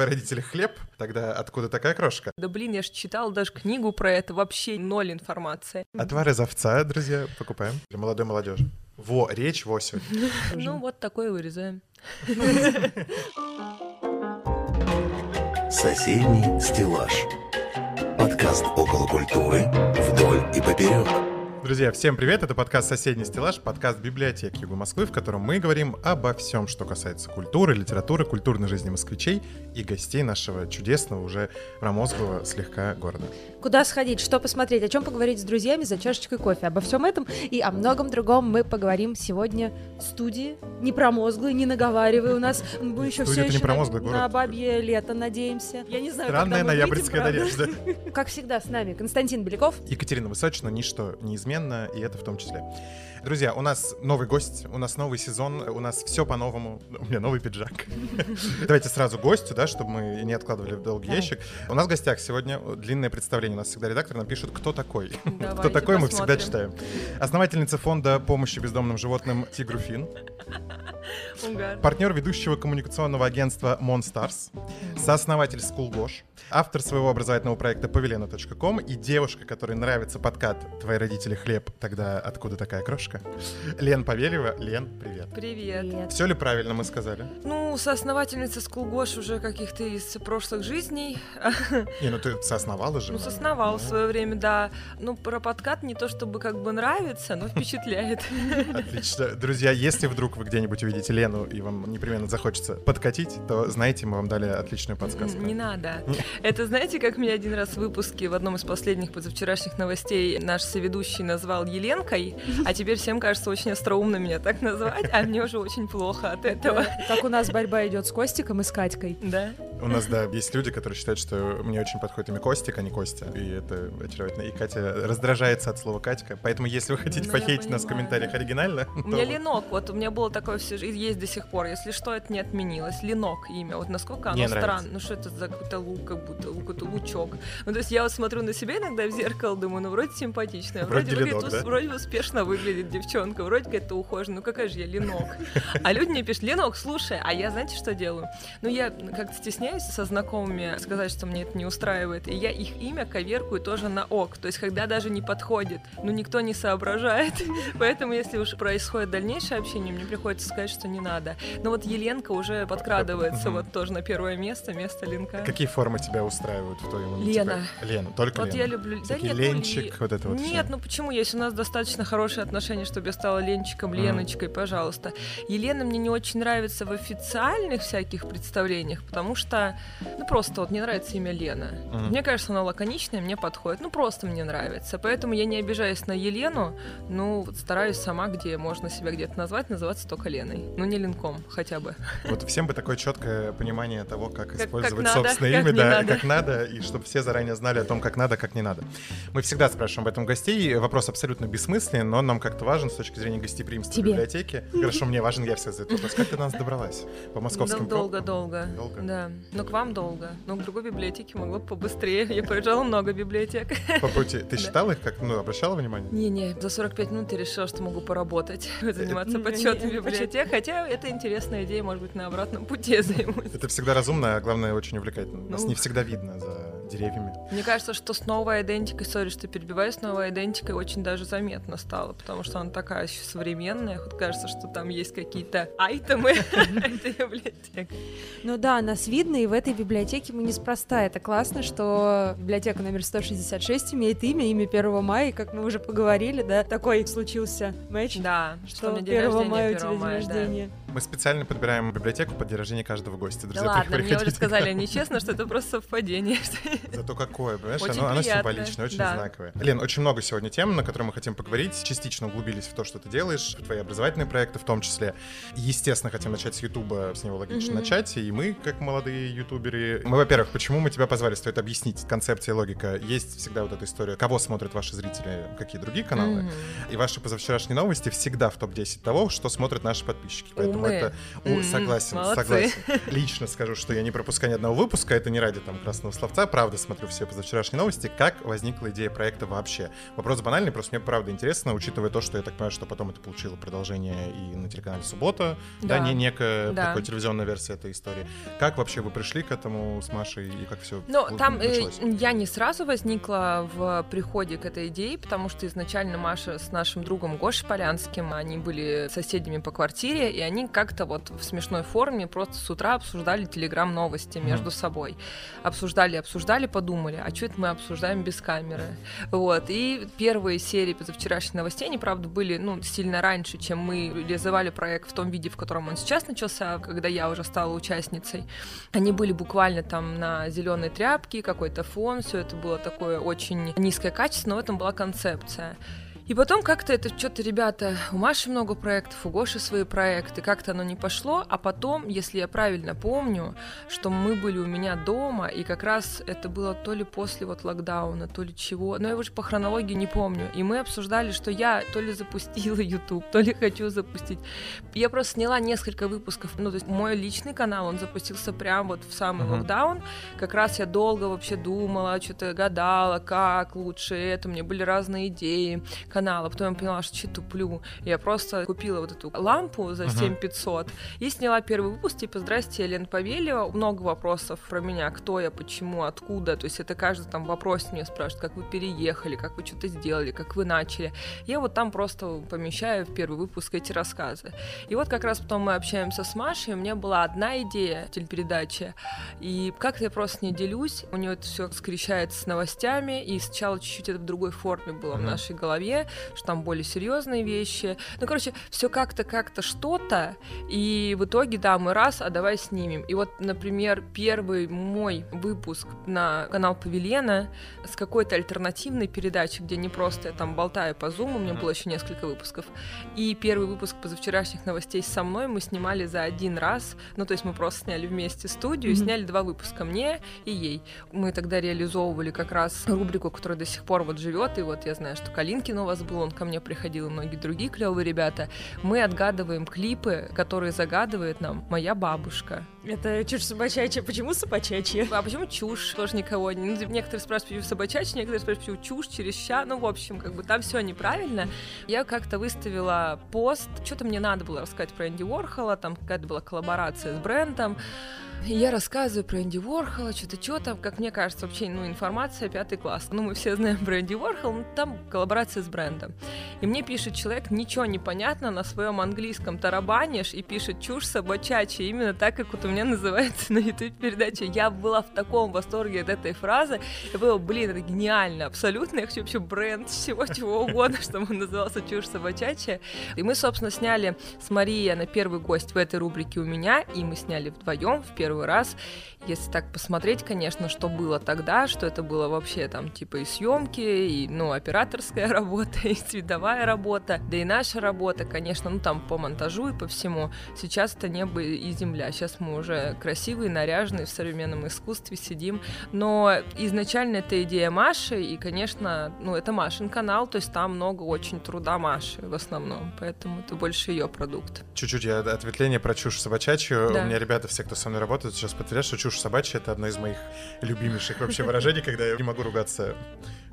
твои родители хлеб, тогда откуда такая крошка? Да блин, я же читал даже книгу про это, вообще ноль информации. Отвар из овца, друзья, покупаем для молодой молодежи. Во, речь во сегодня. Ну вот такое вырезаем. Соседний стеллаж. Подкаст около культуры вдоль и поперек. Друзья, всем привет! Это подкаст «Соседний стеллаж», подкаст библиотеки Юга Москвы, в котором мы говорим обо всем, что касается культуры, литературы, культурной жизни москвичей и гостей нашего чудесного, уже промозглого слегка города. Куда сходить, что посмотреть, о чем поговорить с друзьями за чашечкой кофе. Обо всем этом и о многом другом мы поговорим сегодня в студии. Не промозглый, не наговаривай у нас. Мы еще все не еще на, на бабье лето надеемся. Я не знаю, Странная ноябрьская надежда. Как всегда с нами Константин Беляков. Екатерина Высочина, ничто неизменно, и это в том числе. Друзья, у нас новый гость, у нас новый сезон, у нас все по-новому. У меня новый пиджак. Давайте сразу гостю, да, чтобы мы не откладывали в долгий ящик. У нас в гостях сегодня длинное представление. У нас всегда редактор напишет, кто такой. Кто такой, мы всегда читаем. Основательница фонда помощи бездомным животным Тигруфин. Угар. Партнер ведущего коммуникационного агентства Monstars, сооснователь Скулгош, автор своего образовательного проекта павелена.ком и девушка, которой нравится подкат «Твои родители хлеб, тогда откуда такая крошка?» Лен Павелева. Лен, привет. Привет. Привет. Все ли правильно мы сказали? Ну, соосновательница Скулгош уже каких-то из прошлых жизней. Не, ну ты соосновала же. Ну, сосновал в Ну, свое время, да. Ну, про подкат не то чтобы как бы нравится, но впечатляет. Отлично. Друзья, если вдруг вы где-нибудь увидите Лену и вам непременно захочется подкатить, то знаете, мы вам дали отличную подсказку. Не надо. Это знаете, как меня один раз в выпуске в одном из последних позавчерашних новостей наш соведущий назвал Еленкой, а теперь всем кажется очень остроумно меня так назвать, а мне уже очень плохо от этого. Как у нас борьба идет с Костиком и с Катькой. Да? У нас, да, есть люди, которые считают, что мне очень подходит имя Костик, а не Костя. И это очаровательно. И Катя раздражается от слова Катька. Поэтому, если вы хотите Ну, похейтить нас в комментариях оригинально, У меня Ленок, вот у меня было такое все, есть до сих пор. Если что, это не отменилось. Ленок имя. Вот насколько оно странно. Ну что это за какой-то лук, как будто лук, это лучок. Ну то есть я вот смотрю на себя иногда в зеркало, думаю, ну вроде симпатичная, Вроде вроде, выглядит, да? вроде успешно выглядит девчонка, вроде как-то ухожена. Ну какая же я Ленок? А люди мне пишут, Ленок, слушай, а я знаете, что делаю? Ну я как-то стесняюсь со знакомыми сказать, что мне это не устраивает. И я их имя коверкую тоже на ок. То есть когда даже не подходит, ну никто не соображает. Поэтому если уж происходит дальнейшее общение, мне приходится сказать, что не надо. Но вот Еленка уже подкрадывается вот тоже на первое место, место Ленка. Какие формы тебя устраивают в твоем? Лена. Типа, Лена, только Вот Лена. я люблю... Да нет, ну, Ленчик, Ли- вот это вот Нет, всё. ну почему? Если у нас достаточно хорошие отношения, чтобы я стала Ленчиком. Леночкой, пожалуйста. Елена мне не очень нравится в официальных всяких представлениях, потому что, ну просто вот мне нравится имя Лена. Мгм. Мне кажется, она лаконичная, мне подходит. Ну просто мне нравится. Поэтому я не обижаюсь на Елену, ну вот стараюсь сама, где можно себя где-то назвать, называться только Леной. Ну не Ленком хотя бы. Вот всем бы такое четкое понимание того, как, как использовать надо, собственное как имя, не да, надо. как надо, и чтобы все заранее знали о том, как надо, как не надо. Мы всегда спрашиваем об этом гостей. Вопрос абсолютно бессмысленный, но он нам как-то важен с точки зрения гостеприимства Тебе. библиотеки. Хорошо, мне важен, я всегда задаю этот вопрос. Как ты до нас добралась? По московским Да, долго, пробкам? долго. Долго? Да. Но к вам долго. Но к другой библиотеке могло бы побыстрее. Я проезжала много библиотек. По пути. Ты считала их, как, ну, обращала внимание? Не-не, за 45 минут я решила, что могу поработать, заниматься М, библиотек. Хотя это интересная идея, может быть, на обратном пути я займусь. Это всегда разумно, а главное, очень увлекательно. Нас не всегда видно за деревьями. Мне кажется, что с новой идентикой, сори, что перебиваю, с новой идентикой очень даже заметно стало, потому что она такая еще современная. Вот кажется, что там есть какие-то айтемы этой библиотеки. Ну да, нас видно, и в этой библиотеке мы неспроста. Это классно, что библиотека номер 166 имеет имя, имя 1 мая, и как мы уже поговорили, да, такой случился матч, Да, что что у меня день 1 рождения мая у 1 тебя день рождения. Мы специально подбираем библиотеку под день рождения каждого гостя. Да Друзья, ладно, мне уже сказали нечестно, что это просто совпадение. Зато какое, понимаешь? Очень оно, оно символичное, очень да. знаковое. Лен, очень много сегодня тем, на которые мы хотим поговорить. Частично углубились в то, что ты делаешь, в твои образовательные проекты в том числе. Естественно, хотим начать с Ютуба, с него логично Мгм. начать. И мы, как молодые ютуберы... Мы, во-первых, почему мы тебя позвали, стоит объяснить концепция и логика. Есть всегда вот эта история, кого смотрят ваши зрители, какие другие каналы. Мгм. И ваши позавчерашние новости всегда в топ-10 того, что смотрят наши подписчики. Поэтому Поэтому это... О, М, согласен, молодцы. согласен. Лично скажу, что я не пропускаю ни одного выпуска, это не ради там красного словца, правда смотрю все позавчерашние новости. Как возникла идея проекта вообще? Вопрос банальный, просто мне правда интересно, учитывая то, что я так понимаю, что потом это получило продолжение и на телеканале «Суббота», да, Да. не некая Да. такой телевизионная версия этой истории. Как вообще вы пришли к этому с Машей и как все Ну, там э, началось? я не сразу возникла в приходе к этой идее, потому что изначально Маша с нашим другом Гошей Полянским, они были соседями по квартире, и они как-то вот в смешной форме просто с утра обсуждали телеграм-новости Мгм. между собой. Обсуждали, обсуждали, подумали, а что это мы обсуждаем без камеры? Вот, и первые серии позавчерашних новостей, они, правда, были, ну, сильно раньше, чем мы реализовали проект в том виде, в котором он сейчас начался, когда я уже стала участницей. Они были буквально там на зеленой тряпке, какой-то фон, все это было такое очень низкое качество, но в этом была концепция. И потом как-то это что-то, ребята, у Маши много проектов, у Гоши свои проекты, как-то оно не пошло, а потом, если я правильно помню, что мы были у меня дома, и как раз это было то ли после вот локдауна, то ли чего, но я уже по хронологии не помню, и мы обсуждали, что я то ли запустила YouTube, то ли хочу запустить. Я просто сняла несколько выпусков, ну, то есть мой личный канал, он запустился прям вот в самый Мгм. локдаун, как раз я долго вообще думала, что-то гадала, как лучше это, у меня были разные идеи канала, потом я поняла, что что туплю, я просто купила вот эту лампу за Мгм. 7500 и сняла первый выпуск, типа, здрасте, я Лен Павелева, много вопросов про меня, кто я, почему, откуда, то есть это каждый там вопрос меня спрашивает, как вы переехали, как вы что-то сделали, как вы начали, я вот там просто помещаю в первый выпуск эти рассказы. И вот как раз потом мы общаемся с Машей, у меня была одна идея телепередачи, и как-то я просто не делюсь, у нее это все скрещается с новостями, и сначала чуть-чуть это в другой форме было в Мгм. нашей голове, что там более серьезные вещи. Ну, короче, все как-то, как-то что-то, и в итоге, да, мы раз, а давай снимем. И вот, например, первый мой выпуск на канал Павелена с какой-то альтернативной передачей, где не просто я там болтаю по зуму, у меня было еще несколько выпусков, и первый выпуск позавчерашних новостей со мной мы снимали за один раз, ну, то есть мы просто сняли вместе студию Мгм. сняли два выпуска, мне и ей. Мы тогда реализовывали как раз рубрику, которая до сих пор вот живет, и вот я знаю, что Калинкин у вас был, он ко мне приходил, и многие другие клевые ребята. Мы отгадываем клипы, которые загадывает нам моя бабушка. Это чушь собачачья. Почему собачачья? А почему чушь? Тоже никого. не- ну, Некоторые спрашивают, почему собачачья, некоторые спрашивают, почему чушь, через ща. Ну, в общем, как бы там все неправильно. Я как-то выставила пост, что-то мне надо было рассказать про Энди Уорхола, там какая-то была коллаборация с брендом. И я рассказываю про Энди Уорхола, что-то, что там, как мне кажется, вообще, ну, информация пятый класс. Ну, мы все знаем про Энди Уорхол, но там коллаборация с брендом. И мне пишет человек, ничего не понятно, на своем английском тарабанишь и пишет чушь собачачья, именно так, как вот у меня называется на YouTube передача. Я была в таком восторге от этой фразы. Я была, блин, это гениально, абсолютно. Я хочу вообще бренд всего чего угодно, чтобы он назывался чушь собачачья. И мы, собственно, сняли с Марией, она первый гость в этой рубрике у меня, и мы сняли вдвоем в первый раз. Если так посмотреть, конечно, что было тогда, что это было вообще там типа и съемки, и ну операторская работа, и цветовая работа, да и наша работа, конечно, ну там по монтажу и по всему. Сейчас это небо и земля. Сейчас мы уже красивые, наряженные в современном искусстве сидим. Но изначально это идея Маши, и, конечно, ну это Машин канал, то есть там много очень труда Маши в основном, поэтому это больше ее продукт. Чуть-чуть я ответвление про чушь собачачью. Да. У меня ребята, все, кто со мной работает, сейчас подтвердят, что чушь собачья — это одно из моих любимейших вообще выражений, когда я не могу ругаться.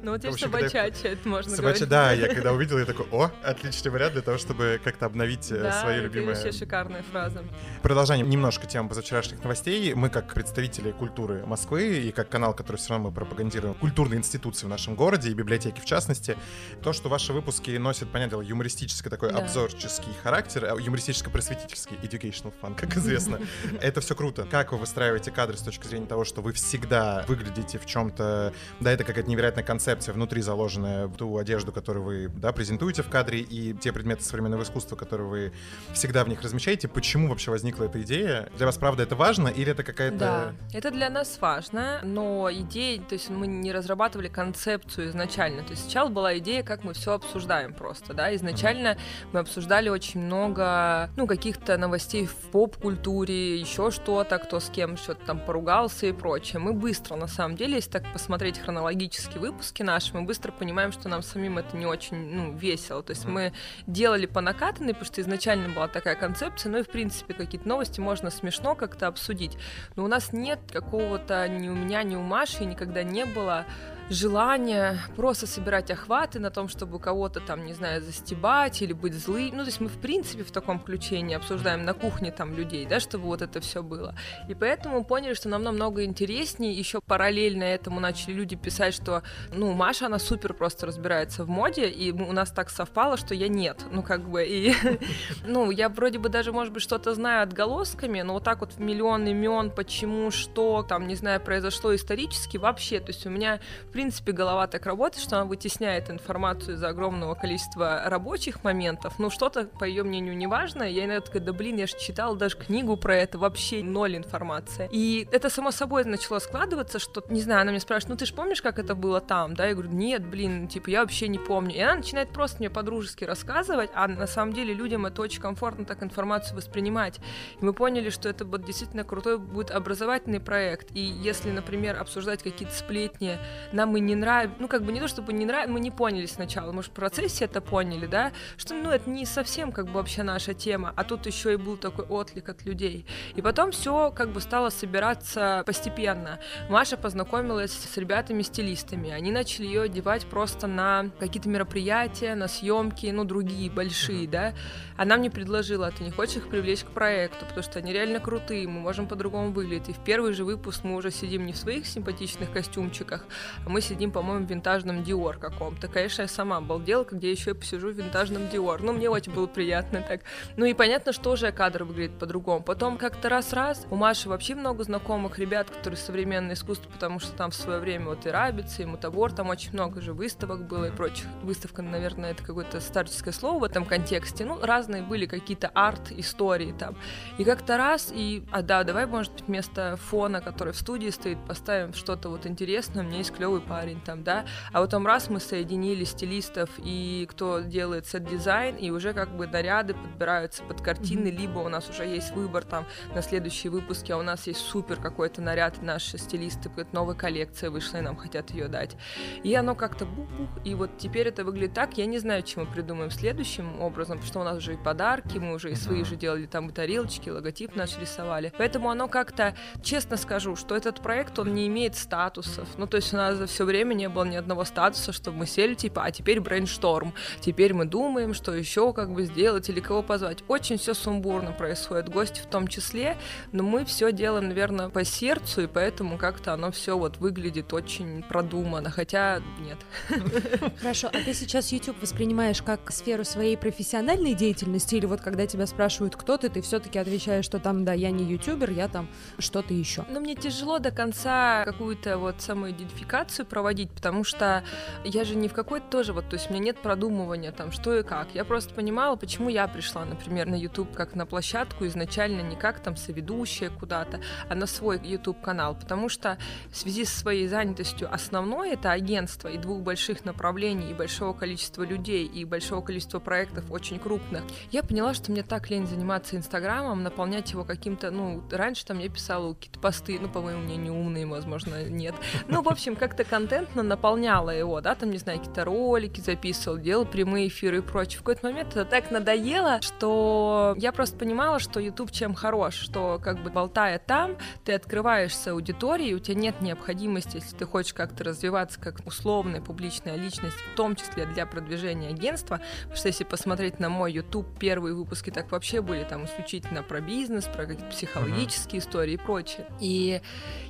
Ну вот я- собачачья, это можно Собачья, говорить. да, я когда увидел, я такой, о, отличный вариант для того, чтобы как-то обновить э, Да, свои это любимые... вообще шикарная фраза. Продолжаем немножко тему позавчерашних новостей. Мы, как представители культуры Москвы и как канал, который все равно мы пропагандируем культурные институции в нашем городе и библиотеки в частности, то, что ваши выпуски носят, понятное дело, юмористический такой Да. обзорческий характер, а, юмористическо-просветительский, educational fun, как известно, это все круто. Как вы выстраиваете кадры с точки зрения того, что вы всегда выглядите в чем-то, да, это какая-то невероятная концепция внутри заложенная в ту одежду, которую вы, да, презентуете в кадре, и те предметы современного искусства, которые вы всегда в них размещаете. Почему вообще возникла эта идея? Для вас, правда, это важно или это какая-то... Да, это для нас важно, но идея, то есть мы не разрабатывали концепцию изначально. То есть сначала была идея, как мы все обсуждаем просто, да. Изначально мы обсуждали очень много, ну, каких-то новостей в поп-культуре, еще что-то, кто с кем что-то там поругался и прочее. Мы быстро, на самом деле, если так посмотреть хронологически выпуски наши, мы быстро понимаем, что нам самим это не очень ну, весело. То есть мы делали по накатанной, потому что изначально была такая концепция, ну и в принципе какие-то новости можно смешно как-то обсудить. Но у нас нет какого-то ни у меня, ни у Маши никогда не было желание просто собирать охваты на том, чтобы кого-то там, не знаю, застебать или быть злым. Ну, то есть мы, в принципе, в таком ключе не обсуждаем на кухне там людей, да, чтобы вот это все было. И поэтому поняли, что нам намного интереснее. Еще параллельно этому начали люди писать, что, ну, Маша, она супер просто разбирается в моде, и у нас так совпало, что я нет. Ну, как бы, и, ну, я вроде бы даже, может быть, что-то знаю отголосками, но вот так вот миллион имен, почему, что, там, не знаю, произошло исторически, вообще, то есть у меня, в принципе, голова так работает, что она вытесняет информацию из огромного количества рабочих моментов. Ну, что-то, по ее мнению, не важно. Я иногда такая, да блин, я же читала даже книгу про это, вообще ноль информации. И это само собой начало складываться, что, не знаю, она меня спрашивает, ну ты же помнишь, как это было там, да? Я говорю, нет, блин, типа, я вообще не помню. И она начинает просто мне по-дружески рассказывать, а на самом деле людям это очень комфортно так информацию воспринимать. И мы поняли, что это вот действительно крутой будет образовательный проект. И если, например, обсуждать какие-то сплетни, нам нам и не нравится, ну, как бы не то, чтобы не нравится, мы не поняли сначала, может, в процессе это поняли, да, что, ну, это не совсем, как бы, вообще наша тема, а тут еще и был такой отклик от людей. И потом все, как бы, стало собираться постепенно. Маша познакомилась с ребятами-стилистами, они начали ее одевать просто на какие-то мероприятия, на съемки, ну, другие, большие, да. Она мне предложила, ты не хочешь их привлечь к проекту, потому что они реально крутые, мы можем по-другому выглядеть. И в первый же выпуск мы уже сидим не в своих симпатичных костюмчиках, а мы мы сидим, по-моему, в винтажном Диор каком-то. Конечно, я сама обалдела, где еще я посижу в винтажном Диор. Ну, мне очень было приятно так. Ну и понятно, что уже кадр выглядит по-другому. Потом как-то раз-раз у Маши вообще много знакомых ребят, которые современное искусство, потому что там в свое время вот и Рабица, и Мутабор, там очень много же выставок было и прочих. Выставка, наверное, это какое-то старческое слово в этом контексте. Ну, разные были какие-то арт-истории там. И как-то раз, и, а да, давай, может быть, вместо фона, который в студии стоит, поставим что-то вот интересное. У меня есть клевый парень там, да, а потом раз мы соединили стилистов и кто делает сет-дизайн, и уже как бы наряды подбираются под картины, mm-hmm. либо у нас уже есть выбор там на следующие выпуски, а у нас есть супер какой-то наряд, и наши стилисты, какая-то новая коллекция вышла, и нам хотят ее дать. И оно как-то бух-бух, и вот теперь это выглядит так, я не знаю, чем мы придумаем следующим образом, потому что у нас уже и подарки, мы уже и свои же делали там и тарелочки, логотип наш рисовали. Поэтому оно как-то, честно скажу, что этот проект, он не имеет статусов. Ну, то есть у нас за все время не было ни одного статуса, чтобы мы сели, типа, а теперь брейншторм, теперь мы думаем, что еще как бы сделать или кого позвать. Очень все сумбурно происходит, гости в том числе, но мы все делаем, наверное, по сердцу, и поэтому как-то оно все вот выглядит очень продуманно, хотя нет. Хорошо, а ты сейчас YouTube воспринимаешь как сферу своей профессиональной деятельности, или вот когда тебя спрашивают, кто ты, ты все-таки отвечаешь, что там, да, я не ютубер, я там что-то еще. Ну, мне тяжело до конца какую-то вот самоидентификацию проводить, потому что я же не в какой-то тоже вот, то есть у меня нет продумывания там, что и как. Я просто понимала, почему я пришла, например, на YouTube как на площадку изначально не как там соведущая куда-то, а на свой YouTube канал, потому что в связи со своей занятостью основное это агентство и двух больших направлений, и большого количества людей, и большого количества проектов очень крупных. Я поняла, что мне так лень заниматься Инстаграмом, наполнять его каким-то, ну, раньше там я писала какие-то посты, ну, по моему мнению, умные, возможно, нет. Ну, в общем, как-то контентно наполняла его, да, там, не знаю, какие-то ролики записывал, делал прямые эфиры и прочее. В какой-то момент это так надоело, что я просто понимала, что YouTube чем хорош, что как бы болтая там, ты открываешься аудитории, у тебя нет необходимости, если ты хочешь как-то развиваться как условная публичная личность, в том числе для продвижения агентства, потому что если посмотреть на мой YouTube, первые выпуски так вообще были там исключительно про бизнес, про какие-то психологические uh-huh. истории и прочее. И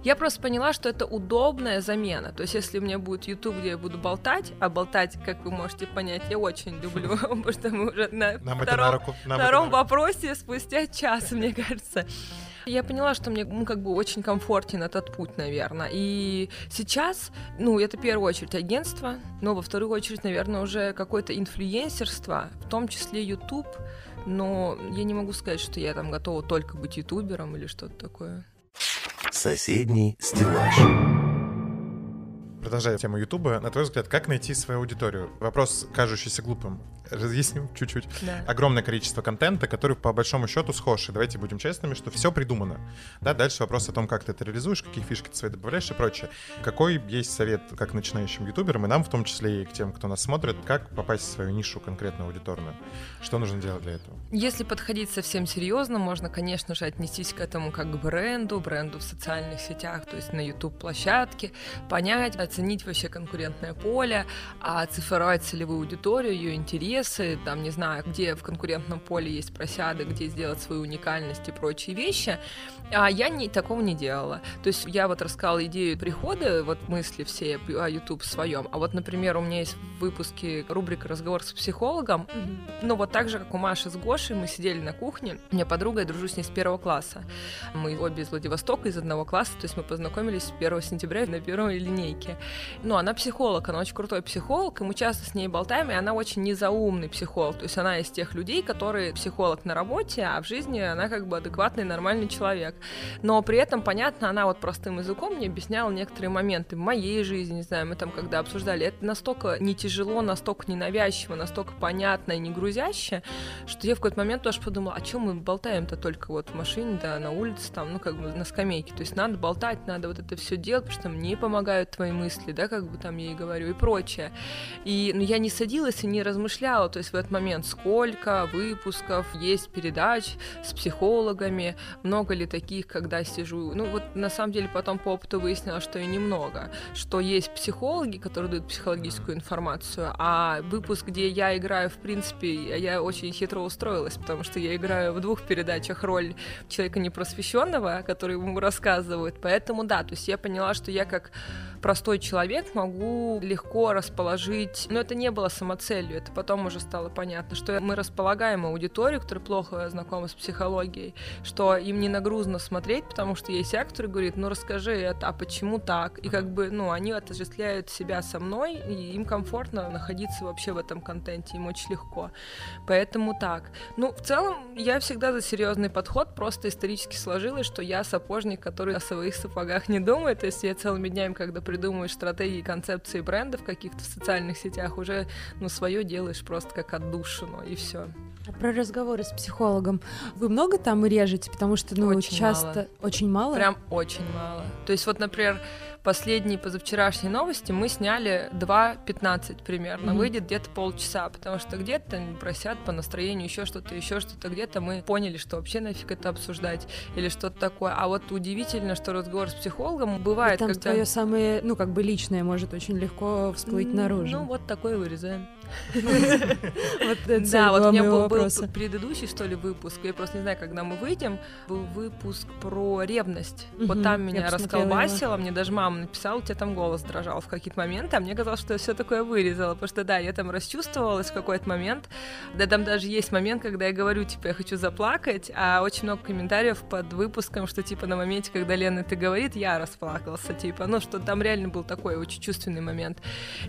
я просто поняла, что это удобная замена. То есть если у меня будет YouTube, где я буду болтать, а болтать, как вы можете понять, я очень люблю, потому что мы уже на Нам втором, на руку. Нам втором вопросе спустя час, мне кажется. Я поняла, что мне ну, как бы очень комфортен этот путь, наверное. И сейчас, ну, это в первую очередь агентство, но во вторую очередь, наверное, уже какое-то инфлюенсерство, в том числе YouTube. Но я не могу сказать, что я там готова только быть ютубером или что-то такое. Соседний стеллаж Продолжая тему Ютуба, на твой взгляд, как найти свою аудиторию? Вопрос, кажущийся глупым. Разъясним чуть-чуть. Да. Огромное количество контента, который по большому счету схож. И давайте будем честными, что все придумано. Да, дальше вопрос о том, как ты это реализуешь, какие фишки ты свои добавляешь и прочее. Какой есть совет как начинающим ютуберам, и нам в том числе и к тем, кто нас смотрит, как попасть в свою нишу конкретную аудиторную? Что нужно делать для этого? Если подходить совсем серьезно, можно, конечно же, отнестись к этому как к бренду, бренду в социальных сетях, то есть на YouTube-площадке, понять, оценить вообще конкурентное поле, а оцифровать целевую аудиторию, ее интересы, там, не знаю, где в конкурентном поле есть просяды, где сделать свою уникальность и прочие вещи. А я не, такого не делала. То есть я вот рассказала идею прихода, вот мысли все о YouTube своем. А вот, например, у меня есть в выпуске рубрика «Разговор с психологом». Ну, вот так же, как у Маши с Гошей, мы сидели на кухне. У меня подруга, я дружу с ней с первого класса. Мы обе из Владивостока, из одного класса, то есть мы познакомились 1 сентября на первой линейке. Ну, она психолог, она очень крутой психолог, и мы часто с ней болтаем, и она очень незаумный психолог. То есть она из тех людей, которые психолог на работе, а в жизни она как бы адекватный, нормальный человек. Но при этом, понятно, она вот простым языком мне объясняла некоторые моменты в моей жизни, не знаю, мы там когда обсуждали, это настолько не тяжело, настолько ненавязчиво, настолько понятно и не грузяще, что я в какой-то момент тоже подумала, о чем мы болтаем-то только вот в машине, да, на улице, там, ну, как бы на скамейке. То есть надо болтать, надо вот это все делать, потому что мне помогают твои мысли, да, как бы там я и говорю, и прочее. И ну, я не садилась и не размышляла, то есть в этот момент, сколько выпусков есть передач с психологами, много ли таких, когда сижу. Ну, вот на самом деле потом по опыту выяснилось, что и немного, что есть психологи, которые дают психологическую информацию, а выпуск, где я играю, в принципе, я очень хитро устроилась, потому что я играю в двух передачах роль человека непросвещенного, который ему рассказывает. Поэтому да, то есть я поняла, что я как простой человек могу легко расположить, но это не было самоцелью, это потом уже стало понятно, что мы располагаем аудиторию, которая плохо знакома с психологией, что им не нагрузно смотреть, потому что есть актор, говорит, ну расскажи это, а почему так? И как бы, ну, они отождествляют себя со мной, и им комфортно находиться вообще в этом контенте, им очень легко. Поэтому так. Ну, в целом, я всегда за серьезный подход, просто исторически сложилось, что я сапожник, который о своих сапогах не думает, то есть я целыми днями, когда придумываешь стратегии, концепции брендов каких-то в социальных сетях, уже, ну, свое делаешь просто как отдушину, и все. А про разговоры с психологом. Вы много там режете? Потому что, ну, Очень часто... мало. Очень мало? Прям очень мало. То есть вот, например, последние позавчерашние новости мы сняли 2.15 примерно. Мгм. Выйдет где-то полчаса, потому что где-то просят по настроению еще что-то, еще что-то. Где-то мы поняли, что вообще нафиг это обсуждать или что-то такое. А вот удивительно, что разговор с психологом бывает, Там когда... твое самое, ну, как бы личное может очень легко всплыть М, наружу. Ну, вот такое вырезаем. Да, вот у меня был, предыдущий, что ли, выпуск. Я просто не знаю, когда мы выйдем. Был выпуск про ревность. Вот там меня расколбасило. Мне даже мама написала, у тебя там голос дрожал в какие-то моменты. А мне казалось, что я все такое вырезала. Потому что, да, я там расчувствовалась в какой-то момент. Да, там даже есть момент, когда я говорю, типа, я хочу заплакать. А очень много комментариев под выпуском, что, типа, на моменте, когда Лена это говорит, я расплакался. Типа, ну, что там реально был такой очень чувственный момент.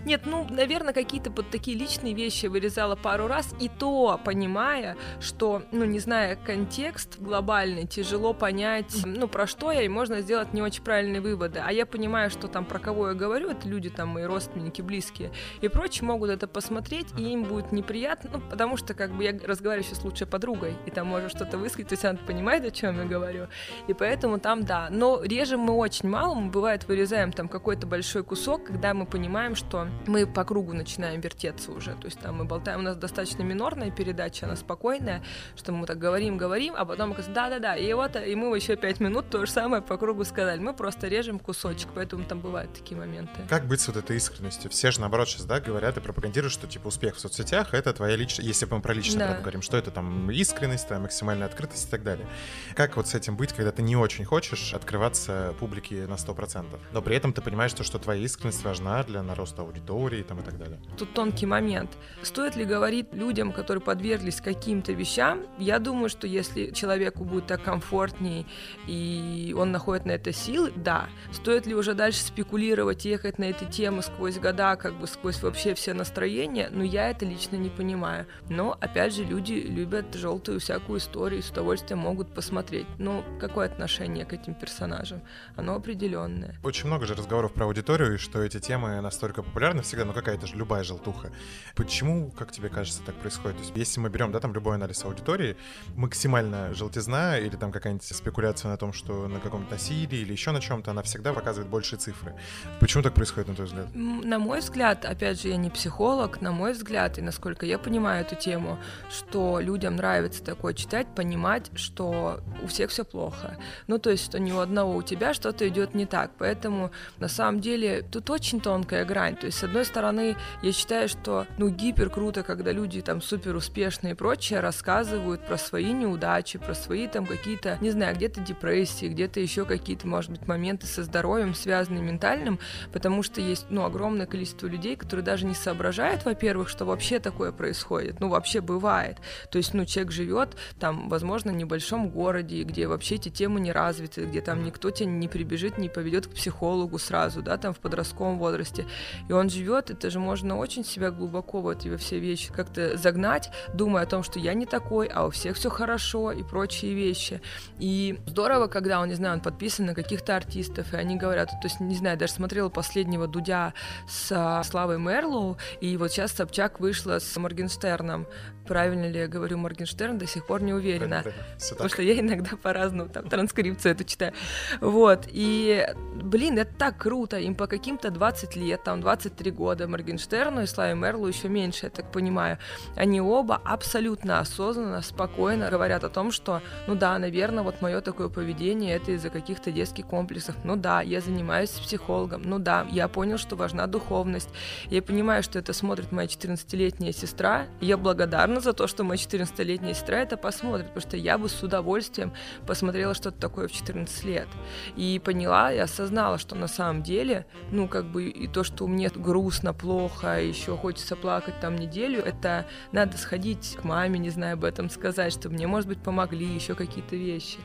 Нет, ну, наверное, какие-то вот такие личные вещи вырезала пару раз, и то понимая, что, ну, не зная контекст глобальный, тяжело понять, ну, про что я, и можно сделать не очень правильные выводы. А я понимаю, что там про кого я говорю, это люди там мои родственники, близкие, и прочие могут это посмотреть, и им будет неприятно, ну, потому что, как бы, я разговариваю сейчас с лучшей подругой, и там можно что-то высказать, то есть она понимает, о чем я говорю, и поэтому там, да. Но режем мы очень мало, мы, бывает, вырезаем там какой-то большой кусок, когда мы понимаем, что мы по кругу начинаем вертеться уже, то есть там мы болтаем, у нас достаточно минорная передача, она спокойная, что мы так говорим, говорим, а потом да-да-да, и вот, и мы еще пять минут то же самое по кругу сказали, мы просто режем кусочек, поэтому там бывают такие моменты. Как быть с вот этой искренностью? Все же, наоборот, сейчас, да, говорят и пропагандируют, что, типа, успех в соцсетях — это твоя личная... Если мы про личный Да. говорим, что это там искренность, твоя максимальная открытость и так далее. Как вот с этим быть, когда ты не очень хочешь открываться публике на 100%, но при этом ты понимаешь, что, что твоя искренность важна для нароста аудитории там, и так далее? Тут тонкий момент. Стоит ли говорить людям, которые подверглись каким-то вещам? Я думаю, что если человеку будет так комфортней и он находит на это силы, да. Стоит ли уже уже дальше спекулировать, ехать на эти темы сквозь года, как бы сквозь вообще все настроения, ну я это лично не понимаю. Но, опять же, люди любят желтую всякую историю, с удовольствием могут посмотреть. Ну, какое отношение к этим персонажам? Оно определенное. Очень много же разговоров про аудиторию, и что эти темы настолько популярны всегда, ну какая-то же любая желтуха. Почему, как тебе кажется, так происходит? То есть, если мы берем, да, там любой анализ аудитории, максимально желтизна или там какая-нибудь спекуляция на том, что на каком-то насилии или еще на чем-то, она всегда показывает большие цифры. Почему так происходит, на твой взгляд? На мой взгляд, опять же, я не психолог, на мой взгляд, и насколько я понимаю эту тему, что людям нравится такое читать, понимать, что у всех все плохо. Ну, то есть, что ни у одного у тебя что-то идет не так. Поэтому, на самом деле, тут очень тонкая грань. То есть, с одной стороны, я считаю, что, ну, гипер круто, когда люди там супер успешные и прочее рассказывают про свои неудачи, про свои там какие-то, не знаю, где-то депрессии, где-то еще какие-то, может быть, моменты со здоровьем, связанные ментальным, потому что есть, ну, огромное количество людей, которые даже не соображают, во-первых, что вообще такое происходит, ну, вообще бывает. То есть, ну, человек живет там, возможно, в небольшом городе, где вообще эти темы не развиты, где там никто тебя не прибежит, не поведет к психологу сразу, да, там в подростковом возрасте. И он живет, это же можно очень себя глубоко в эти все вещи как-то загнать, думая о том, что я не такой, а у всех все хорошо и прочие вещи. И здорово, когда он, не знаю, он подписан на каких-то артистов, и они говорят, то есть, не знаю, даже смотрела последнего Дудя с а, Славой Мерлоу, и вот сейчас Собчак вышла с Моргенштерном. Правильно ли я говорю Моргенштерн, до сих пор не уверена. Потому что я иногда по-разному там транскрипцию эту читаю. Вот. И, блин, это так круто. Им по каким-то 20 лет, там 23 года Моргенштерну и Славе Мерлу еще меньше, я так понимаю. Они оба абсолютно осознанно, спокойно говорят о том, что, ну да, наверное, вот мое такое поведение это из-за каких-то детских комплексов. Ну да, я занимаюсь психологом. Ну да, я понял, что важна духовность. Я понимаю, что это смотрит моя 14-летняя сестра. Я благодарна за то, что моя 14-летняя сестра это посмотрит, потому что я бы с удовольствием посмотрела что-то такое в 14 лет. И поняла, и осознала, что на самом деле, ну, как бы и то, что мне грустно, плохо, еще хочется плакать там неделю, это надо сходить к маме, не знаю, об этом сказать, чтобы мне, может быть, помогли еще какие-то вещи.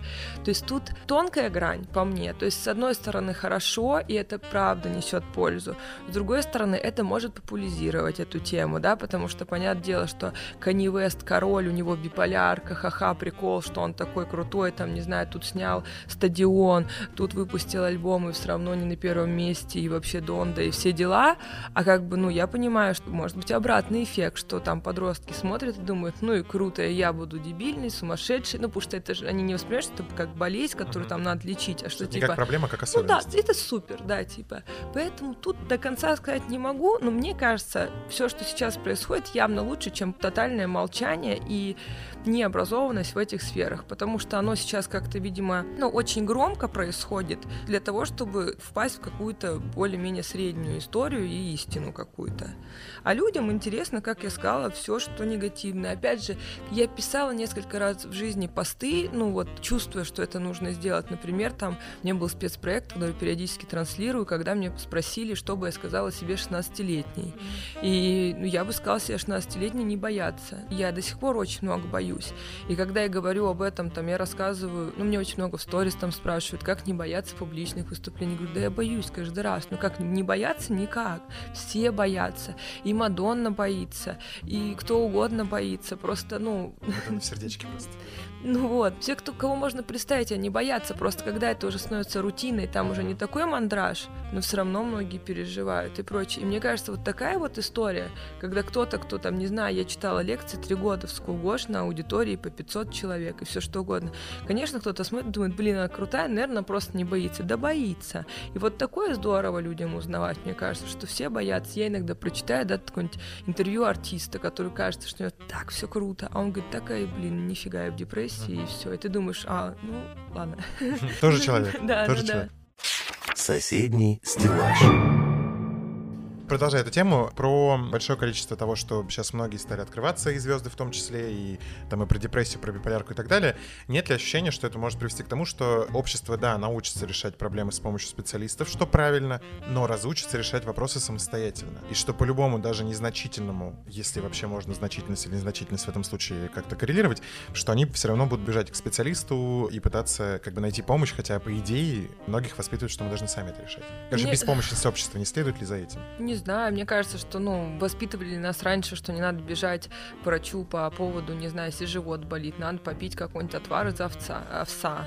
То есть тут тонкая грань по мне. То есть, с одной стороны, хорошо, и это правда несет пользу. С другой стороны, это может популяризировать эту тему, да, потому что, понятное дело, что Kanye West король, у него биполярка, ха-ха, прикол, что он такой крутой, там, не знаю, тут снял стадион, тут выпустил альбом и все равно не на первом месте, и вообще Донда, и все дела. А как бы, ну, я понимаю, что может быть обратный эффект, что там подростки смотрят и думают, ну и круто, я буду дебильный, сумасшедший, ну, потому что это же они не воспринимают, что это как болезнь, которую uh-huh. там надо лечить, а что, это типа... Как проблема, как особенность. Ну да, это супер, да, типа. Поэтому тут до конца сказать не могу, но мне кажется, все, что сейчас происходит, явно лучше, чем тотальное молчание и необразованность в этих сферах, потому что оно сейчас как-то, видимо, ну, очень громко происходит для того, чтобы впасть в какую-то более-менее среднюю историю и истину какую-то. А людям интересно, как я сказала, все, что негативное. Опять же, я писала несколько раз в жизни посты, ну вот, чувствуя, что это нужно сделать. Например, там, у меня был спецпроект, который периодически транслирую, когда мне спросили, что бы я сказала себе 16-летней. И ну, я бы сказала себе 16-летней не бояться. Я до сих пор очень много боюсь. И когда я говорю об этом, там, я рассказываю, ну, мне очень много в сторис там спрашивают, как не бояться публичных выступлений. Я говорю, да я боюсь каждый раз. Ну как, не бояться? Никак. Все боятся. И Мадонна боится, и кто угодно боится. Просто, ну... Это в сердечке просто. Ну вот, все, кто, кого можно представить, они боятся. Просто когда это уже становится рутиной, там уже не такой мандраж, но все равно многие переживают и прочее. И мне кажется, вот такая вот история, когда кто-то, кто там, не знаю, я читала лекции три года в Скулгош на аудитории по 500 человек и все что угодно. Конечно, кто-то смотрит, думает, блин, она крутая, наверное, просто не боится. Да боится. И вот такое здорово людям узнавать, мне кажется, что все боятся. Я иногда прочитаю, да, какое-нибудь интервью артиста, который кажется, что у него так все круто, а он говорит, такая, блин, нифига, я в депрессии, и все. И ты думаешь, а, ну, ладно. Тоже человек. Да, да, человек. Соседний стеллаж. Продолжая эту тему, про большое количество того, что сейчас многие стали открываться, и звезды в том числе, и там и про депрессию, про биполярку и так далее, нет ли ощущения, что это может привести к тому, что общество, да, научится решать проблемы с помощью специалистов, что правильно, но разучится решать вопросы самостоятельно. И что по-любому, даже незначительному, если вообще можно значительность или незначительность в этом случае как-то коррелировать, что они все равно будут бежать к специалисту и пытаться как бы найти помощь, хотя по идее многих воспитывают, что мы должны сами это решать. Конечно, Мне- беспомощность общества не следует ли за этим? Не знаю, мне кажется, что, ну, воспитывали нас раньше, что не надо бежать к врачу по поводу, не знаю, если живот болит, надо попить какой-нибудь отвар из овца, овса.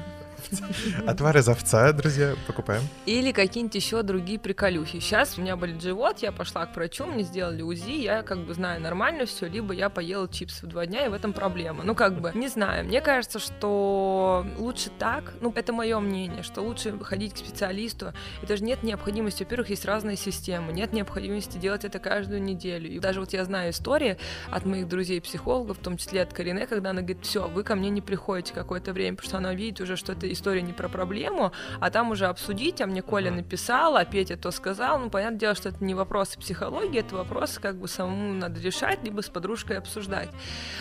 Отвар из овца, друзья, покупаем. Или какие-нибудь еще другие приколюхи. Сейчас у меня болит живот, я пошла к врачу, мне сделали УЗИ, я как бы знаю нормально все, либо я поела чипсов два дня, и в этом проблема. Ну, как бы, не знаю. Мне кажется, что лучше так, ну, это мое мнение, что лучше ходить к специалисту. Это же нет необходимости, во-первых, есть разные системы, нет необходимости делать это каждую неделю. И даже вот я знаю истории от моих друзей-психологов, в том числе от Карине, когда она говорит, все, вы ко мне не приходите какое-то время, потому что она видит уже, что история не про проблему, а там уже обсудить, а мне Коля написал, а Петя то сказал. Ну, понятное дело, что это не вопросы психологии, это вопросы как бы самому надо решать, либо с подружкой обсуждать.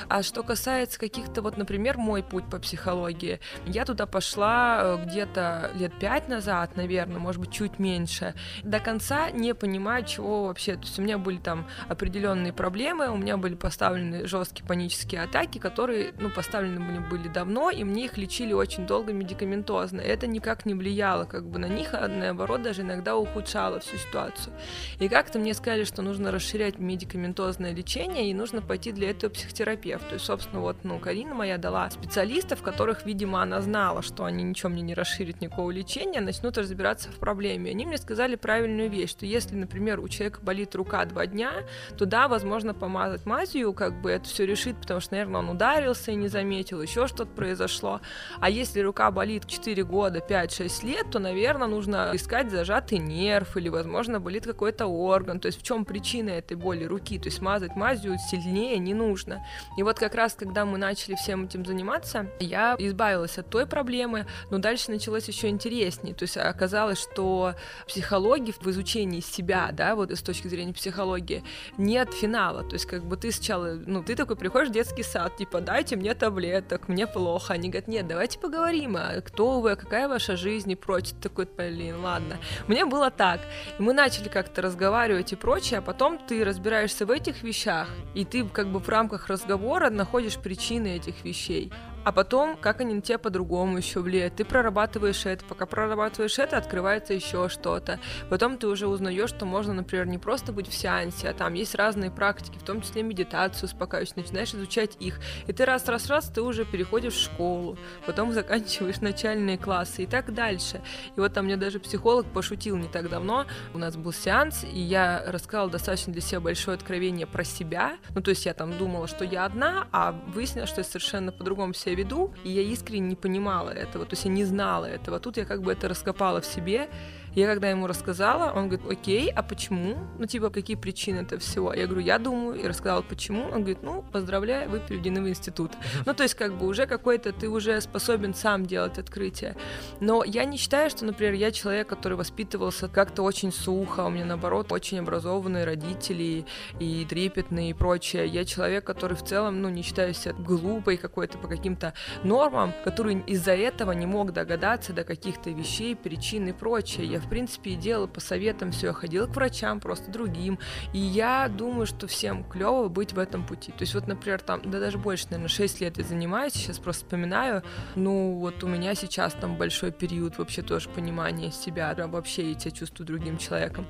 А что касается каких-то, вот, например, мой путь по психологии, я туда пошла э, где-то лет пять назад, наверное, может быть, чуть меньше, до конца не понимаю, чего вообще. То есть у меня были там определенные проблемы, у меня были поставлены жесткие панические атаки, которые, ну, поставлены мне были давно, и мне их лечили очень долго медикаментозно. Это никак не влияло как бы на них, а наоборот даже иногда ухудшало всю ситуацию. И как-то мне сказали, что нужно расширять медикаментозное лечение, и нужно пойти для этого психотерапевту. И, собственно, вот, ну, Карина моя дала специалистов, которых, видимо, она знала, что они ничего мне не расширят никакого лечения, начнут разбираться в проблеме. Они мне сказали правильную вещь, что если, например, у человека болит рука два дня, то да, возможно, помазать мазью, как бы это все решит, потому что, наверное, он ударился и не заметил, еще что-то произошло. А если рука болит 4 года, 5-6 лет, то, наверное, нужно искать зажатый нерв или, возможно, болит какой-то орган. То есть в чем причина этой боли руки? То есть мазать мазью сильнее не нужно. И вот как раз, когда мы начали всем этим заниматься, я избавилась от той проблемы, но дальше началось еще интереснее. То есть оказалось, что психологии в изучении себя, да, вот с точки зрения психологии, нет финала. То есть как бы ты сначала, ну, ты такой приходишь в детский сад, типа, дайте мне таблеток, мне плохо. Они говорят, нет, давайте поговорим, а кто вы, какая ваша жизнь и прочее. Такой, блин, ладно. Мне было так. И мы начали как-то разговаривать и прочее, а потом ты разбираешься в этих вещах, и ты как бы в рамках разговора находишь причины этих вещей. А потом, как они на тебя по-другому еще влияют. Ты прорабатываешь это, пока прорабатываешь это, открывается еще что-то. Потом ты уже узнаешь, что можно, например, не просто быть в сеансе, а там есть разные практики, в том числе медитацию успокаивающую, начинаешь изучать их. И ты раз-раз-раз, ты уже переходишь в школу, потом заканчиваешь начальные классы и так дальше. И вот там мне даже психолог пошутил не так давно. У нас был сеанс, и я рассказала достаточно для себя большое откровение про себя. Ну, то есть я там думала, что я одна, а выяснилось, что я совершенно по-другому себя веду, и я искренне не понимала этого, то есть я не знала этого. Тут я как бы это раскопала в себе, я когда ему рассказала, он говорит, окей, а почему? Ну, типа, какие причины этого всего? Я говорю, я думаю, и рассказала, почему. Он говорит, ну, поздравляю, вы переведены в институт. Ну, то есть, как бы уже какой-то, ты уже способен сам делать открытие. Но я не считаю, что, например, я человек, который воспитывался как-то очень сухо, у меня, наоборот, очень образованные родители и трепетные и прочее. Я человек, который в целом, ну, не считаю себя глупой какой-то по каким-то нормам, который из-за этого не мог догадаться до каких-то вещей, причин и прочее. Я, в принципе, и делала по советам все, я ходила к врачам, просто другим. И я думаю, что всем клево быть в этом пути. То есть вот, например, там, да даже больше, наверное, 6 лет я занимаюсь, сейчас просто вспоминаю, ну вот у меня сейчас там большой период вообще тоже понимания себя, да, вообще я себя чувствую другим человеком.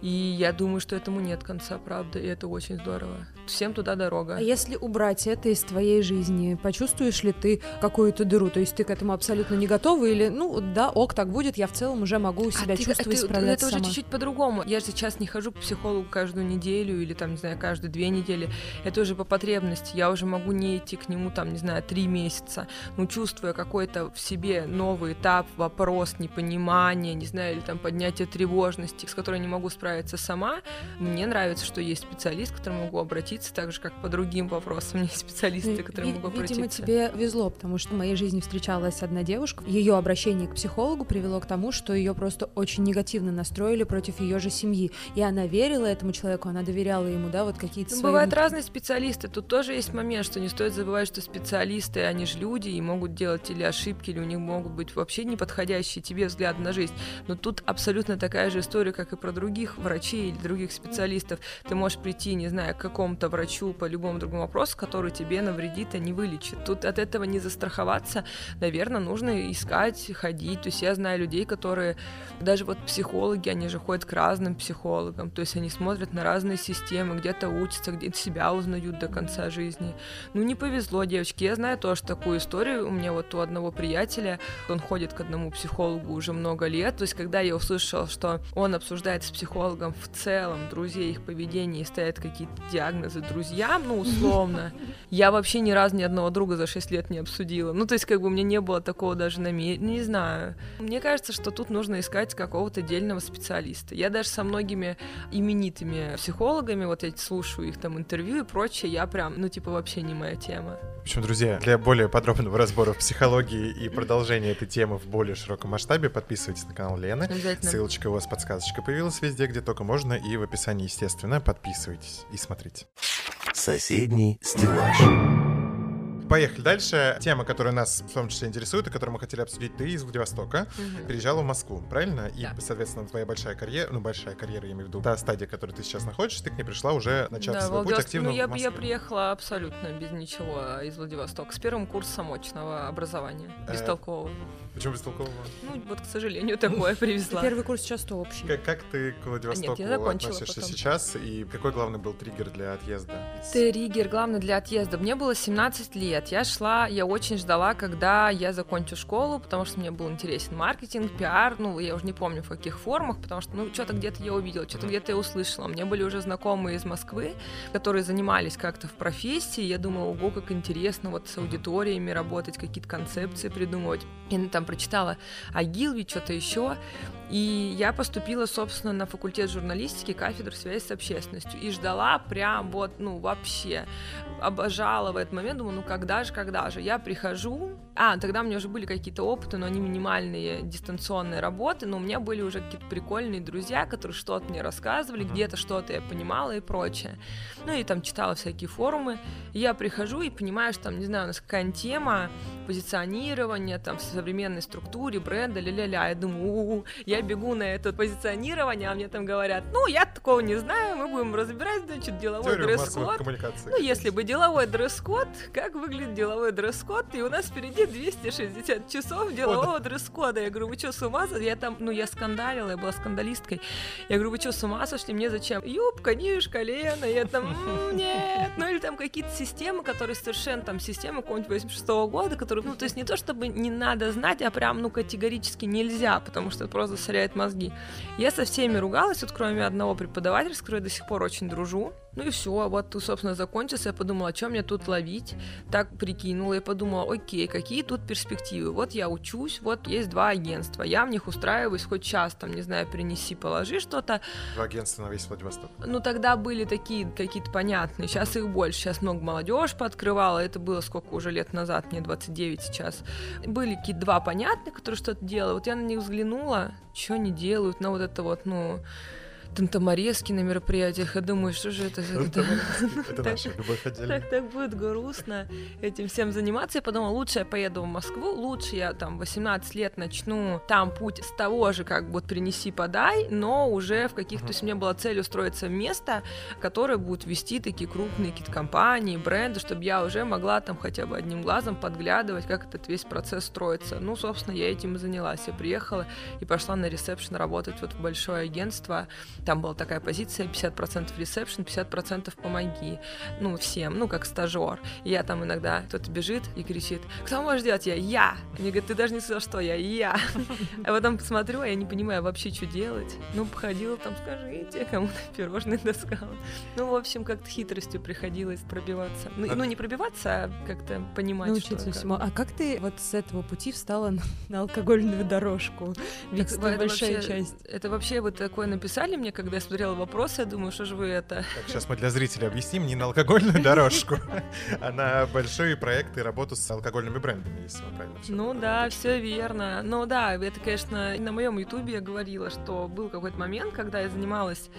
И я думаю, что этому нет конца, правда, и это очень здорово. Всем туда дорога. А если убрать это из твоей жизни, почувствуешь ли ты какую-то дыру? То есть ты к этому абсолютно не готова или, ну, да, ок, так будет, я в целом уже могу себя Ты- чувствовать, ты- справляться Это уже сама. чуть-чуть по-другому. Я же сейчас не хожу к психологу каждую неделю или там, не знаю, каждые две недели. Это уже по потребности. Я уже могу не идти к нему там, не знаю, три месяца. Ну, чувствуя какой-то в себе новый этап, вопрос, непонимание, не знаю, или там поднятие тревожности, с которой не могу справиться сама. Мне нравится, что есть специалист, к которому могу обратиться, так же, как по другим вопросам. Есть специалисты, к которым могу Видимо, обратиться. тебе везло, потому что в моей жизни встречалась одна девушка. Ее обращение к психологу привело к тому, что ее просто очень негативно настроили против ее же семьи. И она верила этому человеку, она доверяла ему, да, вот какие-то Ну, свои... бывают разные специалисты. Тут тоже есть момент, что не стоит забывать, что специалисты, они же люди и могут делать или ошибки, или у них могут быть вообще неподходящие тебе взгляды на жизнь. Но тут абсолютно такая же история, как и про других врачей или других специалистов. Ты можешь прийти, не знаю, к какому-то врачу по любому другому вопросу, который тебе навредит, а не вылечит. Тут от этого не застраховаться, наверное, нужно искать, ходить. То есть я знаю людей, которые, даже вот психологи, они же ходят к разным психологам, то есть они смотрят на разные системы, где-то учатся, где-то себя узнают до конца жизни. Ну, не повезло, девочки. Я знаю тоже такую историю. У меня вот у одного приятеля, он ходит к одному психологу уже много лет. То есть, когда я услышала, что он обсуждает с психологом в целом друзей, их поведение и ставит какие-то диагнозы друзьям, ну, условно, я вообще ни разу ни одного друга за 6 лет не обсудила. Ну, то есть, как бы у меня не было такого даже намерения, не знаю. Мне кажется, что тут нужно искать какого-то отдельного специалиста. Я даже со многими именитыми психологами, вот я слушаю их там интервью и прочее, я прям, ну, типа, вообще не моя тема. В общем, друзья, для более подробного разбора в психологии и продолжения этой темы в более широком масштабе подписывайтесь на канал Лены. Обязательно. Ссылочка у вас, подсказочка появилась везде, где только можно, и в описании, естественно, подписывайтесь и смотрите. Соседний стеллаж. Поехали дальше. Тема, которая нас в том числе интересует, и которую мы хотели обсудить, ты из Владивостока Мгм. переезжала в Москву, правильно? И, Да. соответственно, твоя большая карьера, ну, большая карьера, я имею в виду, та стадия, в которой ты сейчас находишься, ты к ней пришла уже, начав Да, свой путь Владивосток- активно ну, я, в я Москве. приехала абсолютно без ничего из Владивостока, с первым курсом очного образования, Э, бестолкового. Почему бестолкового? Ну, вот, к сожалению, такое привезла. Первый курс часто общий. Как, как ты к Владивостоку я закончила относишься потом. сейчас, и какой главный был триггер для отъезда? из- Триггер главный для отъезда. Мне было 17 лет. Я шла, я очень ждала, когда я закончу школу, потому что мне был интересен маркетинг, пиар. Ну, я уже не помню в каких формах, потому что, ну, что-то где-то я увидела, что-то где-то я услышала. Мне были уже знакомые из Москвы, которые занимались как-то в профессии. Я думала, ого, как интересно вот с аудиториями работать, какие-то концепции придумывать. Я там прочитала о Гилви, что-то еще. И я поступила, собственно, на факультет журналистики, кафедру связи с общественностью. И ждала прям вот, ну, вообще. Обожала в этот момент, думаю, ну, когда же, когда же. Я прихожу, а, тогда у меня уже были какие-то опыты, но они минимальные, дистанционные работы, но у меня были уже какие-то прикольные друзья, которые что-то мне рассказывали, Мгм. где-то что-то я понимала и прочее. Ну, и там читала всякие форумы. И я прихожу и понимаю, что там, не знаю, у нас какая-нибудь тема, позиционирование там в современной структуре бренда, ля-ля-ля. Я думаю, у-у-у. я бегу на это позиционирование, а мне там говорят, ну, я такого не знаю, мы будем разбирать, значит, деловой дресс-код. Ну, если бы деловой дресс-код, как выглядит деловой дресс-код, и у нас впереди 260 часов делового дресс-кода. Я говорю, вы что, с ума сошли? Я там, ну, я скандалила, я была скандалисткой. Я говорю, вы что, с ума сошли? Мне зачем? Юбка, ниже колено. Я там, «М, нет. Ну, или там какие-то системы, которые совершенно там системы какого-нибудь 86 года, которые, ну, то есть не то, чтобы не надо знать, а прям, ну, категорически нельзя, потому что это просто засоряет мозги. Я со всеми ругалась, вот кроме одного преподавателя, с которым я до сих пор очень дружу. Ну и все, вот, собственно, закончился. Я подумала, что мне тут ловить. Так прикинула и подумала, окей, какие тут перспективы? Вот я учусь, вот есть два агентства. Я в них устраиваюсь хоть час, там, не знаю, принеси, положи что-то. Два агентства на весь Владивосток. Ну, тогда были такие какие-то понятные, сейчас их больше, сейчас много молодежь пооткрывала, это было сколько уже лет назад, мне 29 сейчас. Были какие-то два понятных, которые что-то делают, вот я на них взглянула, что они делают, на вот это вот, ну, тантаморезки на мероприятиях, я думаю, что же это? это- Это наша любовь отдельно. так, так будет грустно этим всем заниматься. Я подумала, лучше я поеду в Москву, лучше я там 18 лет начну там путь с того же, как вот принеси, подай, но уже в каких-то... То есть у меня была цель устроиться в место, которое будет вести такие крупные какие-то компании, бренды, чтобы я уже могла там хотя бы одним глазом подглядывать, как этот весь процесс строится. Ну, собственно, я этим и занялась. Я приехала и пошла на ресепшн работать вот в большое агентство. Там была такая позиция 50% ресепшн, 50% помоги ну, всем, ну, как стажер. И я там иногда, кто-то бежит и кричит, кто может делать? Я, я. Они говорят, ты даже не сказал, что я, я. А потом посмотрю, а я не понимаю вообще, что делать. Ну, походила там, скажите, кому-то пирожные таскала. Ну, в общем, как-то хитростью приходилось пробиваться. Ну, и- ну, не пробиваться, а как-то понимать, Научиться что... всему. А как ты вот с этого пути встала на, на алкогольную дорожку? Ведь Так, это большая вообще- часть. Это вообще вот такое написали мне когда я смотрела вопросы, я думаю, что же вы это... Так, сейчас мы для зрителей объясним не на алкогольную дорожку, а на большие проекты и работу с алкогольными брендами, если мы правильно все Ну да, все верно. Ну да, это, конечно, на моем ютубе я говорила, что был какой-то момент, когда я занималась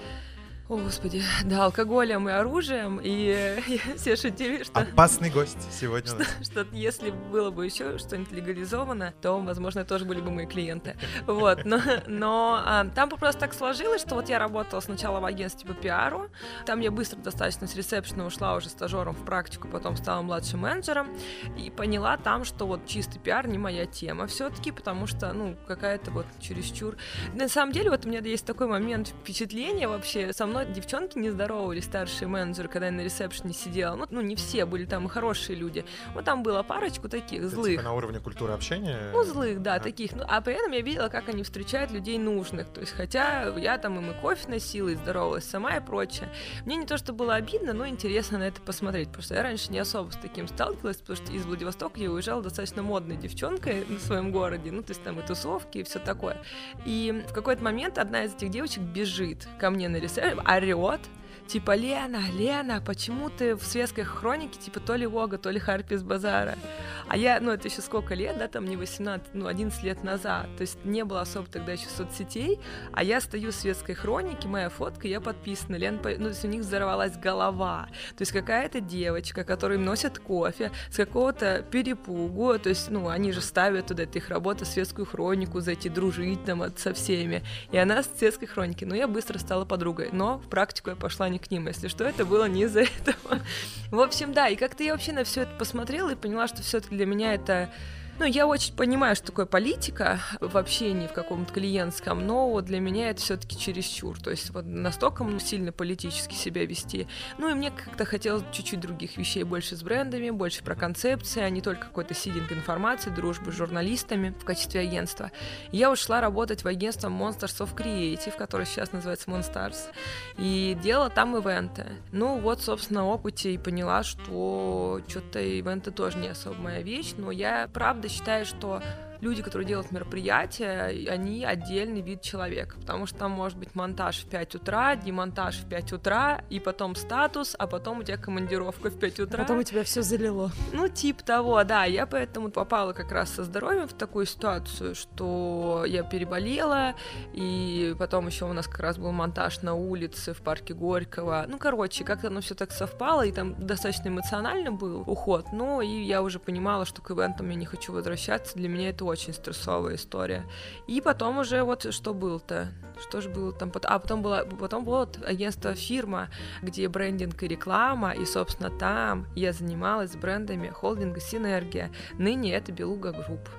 о, Господи, да, алкоголем и оружием, и все шутили, что... Опасный гость сегодня. Что, что если было бы еще что-нибудь легализовано, то, возможно, тоже были бы мои клиенты. Вот, но, но а, там просто так сложилось, что вот я работала сначала в агентстве по пиару, там я быстро достаточно с ресепшена ушла уже стажером в практику, потом стала младшим менеджером, и поняла там, что вот чистый пиар не моя тема все-таки, потому что, ну, какая-то вот чересчур... На самом деле, вот у меня есть такой момент впечатления вообще, со мной девчонки не здоровались, старшие менеджеры, когда я на ресепшене сидела. Ну, ну, не все, были там хорошие люди. Вот там было парочку таких Это злых. типа на уровне культуры общения? Ну, злых, да, А. таких. Ну, а при этом я видела, как они встречают людей нужных. То есть, хотя я там им и кофе носила, и здоровалась сама и прочее. Мне не то, что было обидно, но интересно на это посмотреть, потому что я раньше не особо с таким сталкивалась, потому что из Владивостока я уезжала достаточно модной девчонкой в своем городе, ну, то есть там и тусовки, и все такое. И в какой-то момент одна из этих девочек бежит ко мне на ресепшн, er RJ Типа, Лена, Лена, почему ты в светской хронике, типа, то ли Вога, то ли Харпи базара? А я, ну, это еще сколько лет, да, там не 18, ну, 11 лет назад. То есть не было особо тогда еще соцсетей, а я стою в светской хронике, моя фотка, я подписана. Лен, ну, то есть у них взорвалась голова. То есть какая-то девочка, которая носит кофе с какого-то перепугу, то есть, ну, они же ставят туда, это их работа, светскую хронику, зайти дружить там со всеми. И она с светской хроники. Но я быстро стала подругой. Но в практику я пошла не к ним. Если что, это было не из-за этого. В общем, да, и как-то я вообще на все это посмотрела и поняла, что все-таки для меня это ну, я очень понимаю, что такое политика в общении в каком-то клиентском, но вот для меня это все-таки чересчур. То есть вот настолько сильно политически себя вести. Ну и мне как-то хотелось чуть-чуть других вещей, больше с брендами, больше про концепции, а не только какой-то сидинг информации, дружбы с журналистами в качестве агентства. Я ушла работать в агентство Monsters of Creative, которое сейчас называется Monstars, и делала там ивенты. Ну вот, собственно, опыте и поняла, что что-то ивенты тоже не особо моя вещь, но я правда считаю, что люди, которые делают мероприятия, они отдельный вид человека, потому что там может быть монтаж в 5 утра, демонтаж в 5 утра, и потом статус, а потом у тебя командировка в 5 утра. Потом у тебя все залило. Ну, типа того, да. Я поэтому попала как раз со здоровьем в такую ситуацию, что я переболела, и потом еще у нас как раз был монтаж на улице в парке Горького. Ну, короче, как-то оно все так совпало, и там достаточно эмоционально был уход. Ну, и я уже понимала, что к ивентам я не хочу возвращаться. Для меня это очень стрессовая история. И потом уже вот что было-то? Что же было там? А потом было, потом было агентство фирма, где брендинг и реклама, и, собственно, там я занималась брендами холдинга Синергия. Ныне это Beluga Group.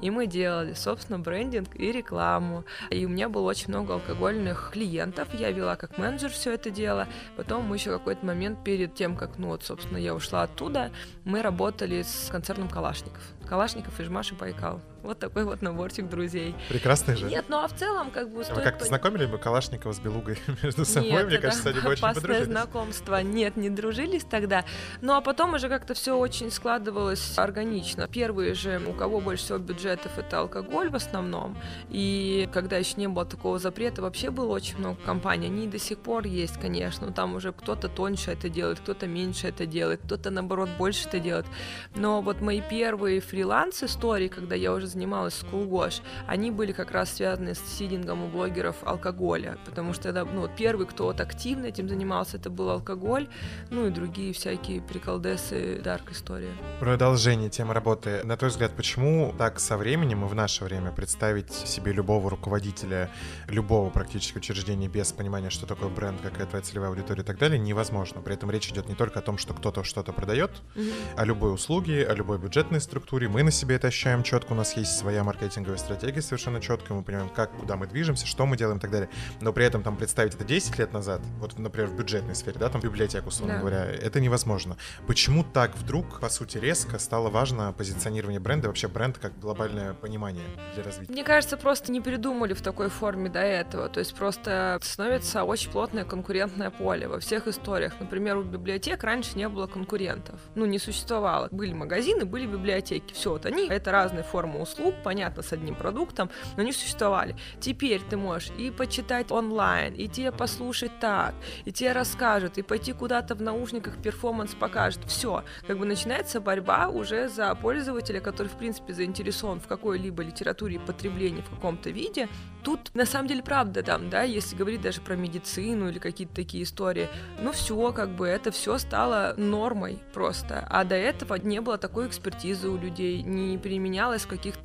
И мы делали, собственно, брендинг и рекламу. И у меня было очень много алкогольных клиентов. Я вела как менеджер все это дело. Потом мы еще какой-то момент перед тем, как, ну вот, собственно, я ушла оттуда, мы работали с концерном Калашников. Калашников и Жмаш и Байкал. Вот такой вот наборчик друзей. Прекрасный же. Нет, ну а в целом, как бы... А стоит Вы как-то знакомили бы Калашникова с Белугой между собой? Нет, Мне кажется, они бы очень подружились. знакомство. Нет, не дружились тогда. Ну а потом уже как-то все очень складывалось органично. Первые же, у кого больше всего бюджетов, это алкоголь в основном. И когда еще не было такого запрета, вообще было очень много компаний. Они до сих пор есть, конечно. Но там уже кто-то тоньше это делает, кто-то меньше это делает, кто-то, наоборот, больше это делает. Но вот мои первые фриланс-истории, когда я уже занималась Кулгош, они были как раз связаны с сидингом у блогеров алкоголя, потому что это, ну, первый, кто вот активно этим занимался, это был алкоголь, ну и другие всякие приколдесы, дарк история. Продолжение темы работы. На твой взгляд, почему так со временем и в наше время представить себе любого руководителя любого практически учреждения без понимания, что такое бренд, какая твоя целевая аудитория и так далее, невозможно. При этом речь идет не только о том, что кто-то что-то продает, о любой услуге, о любой бюджетной структуре. Мы на себе это ощущаем четко, у нас есть своя маркетинговая стратегия совершенно четкая, мы понимаем, как, куда мы движемся, что мы делаем и так далее. Но при этом там представить это 10 лет назад, вот, например, в бюджетной сфере, да, там библиотеку, условно Да. говоря, это невозможно. Почему так вдруг, по сути, резко стало важно позиционирование бренда, вообще бренд как глобальное понимание для развития? Мне кажется, просто не придумали в такой форме до этого. То есть просто становится очень плотное конкурентное поле во всех историях. Например, у библиотек раньше не было конкурентов. Ну, не существовало. Были магазины, были библиотеки. Все, вот они — это разные формы услуг услуг, понятно, с одним продуктом, но они существовали. Теперь ты можешь и почитать онлайн, и тебе послушать так, и тебе расскажут, и пойти куда-то в наушниках перформанс покажет. Все, как бы начинается борьба уже за пользователя, который, в принципе, заинтересован в какой-либо литературе и потреблении в каком-то виде. Тут, на самом деле, правда там, да, если говорить даже про медицину или какие-то такие истории, ну все, как бы это все стало нормой просто. А до этого не было такой экспертизы у людей, не применялось каких-то,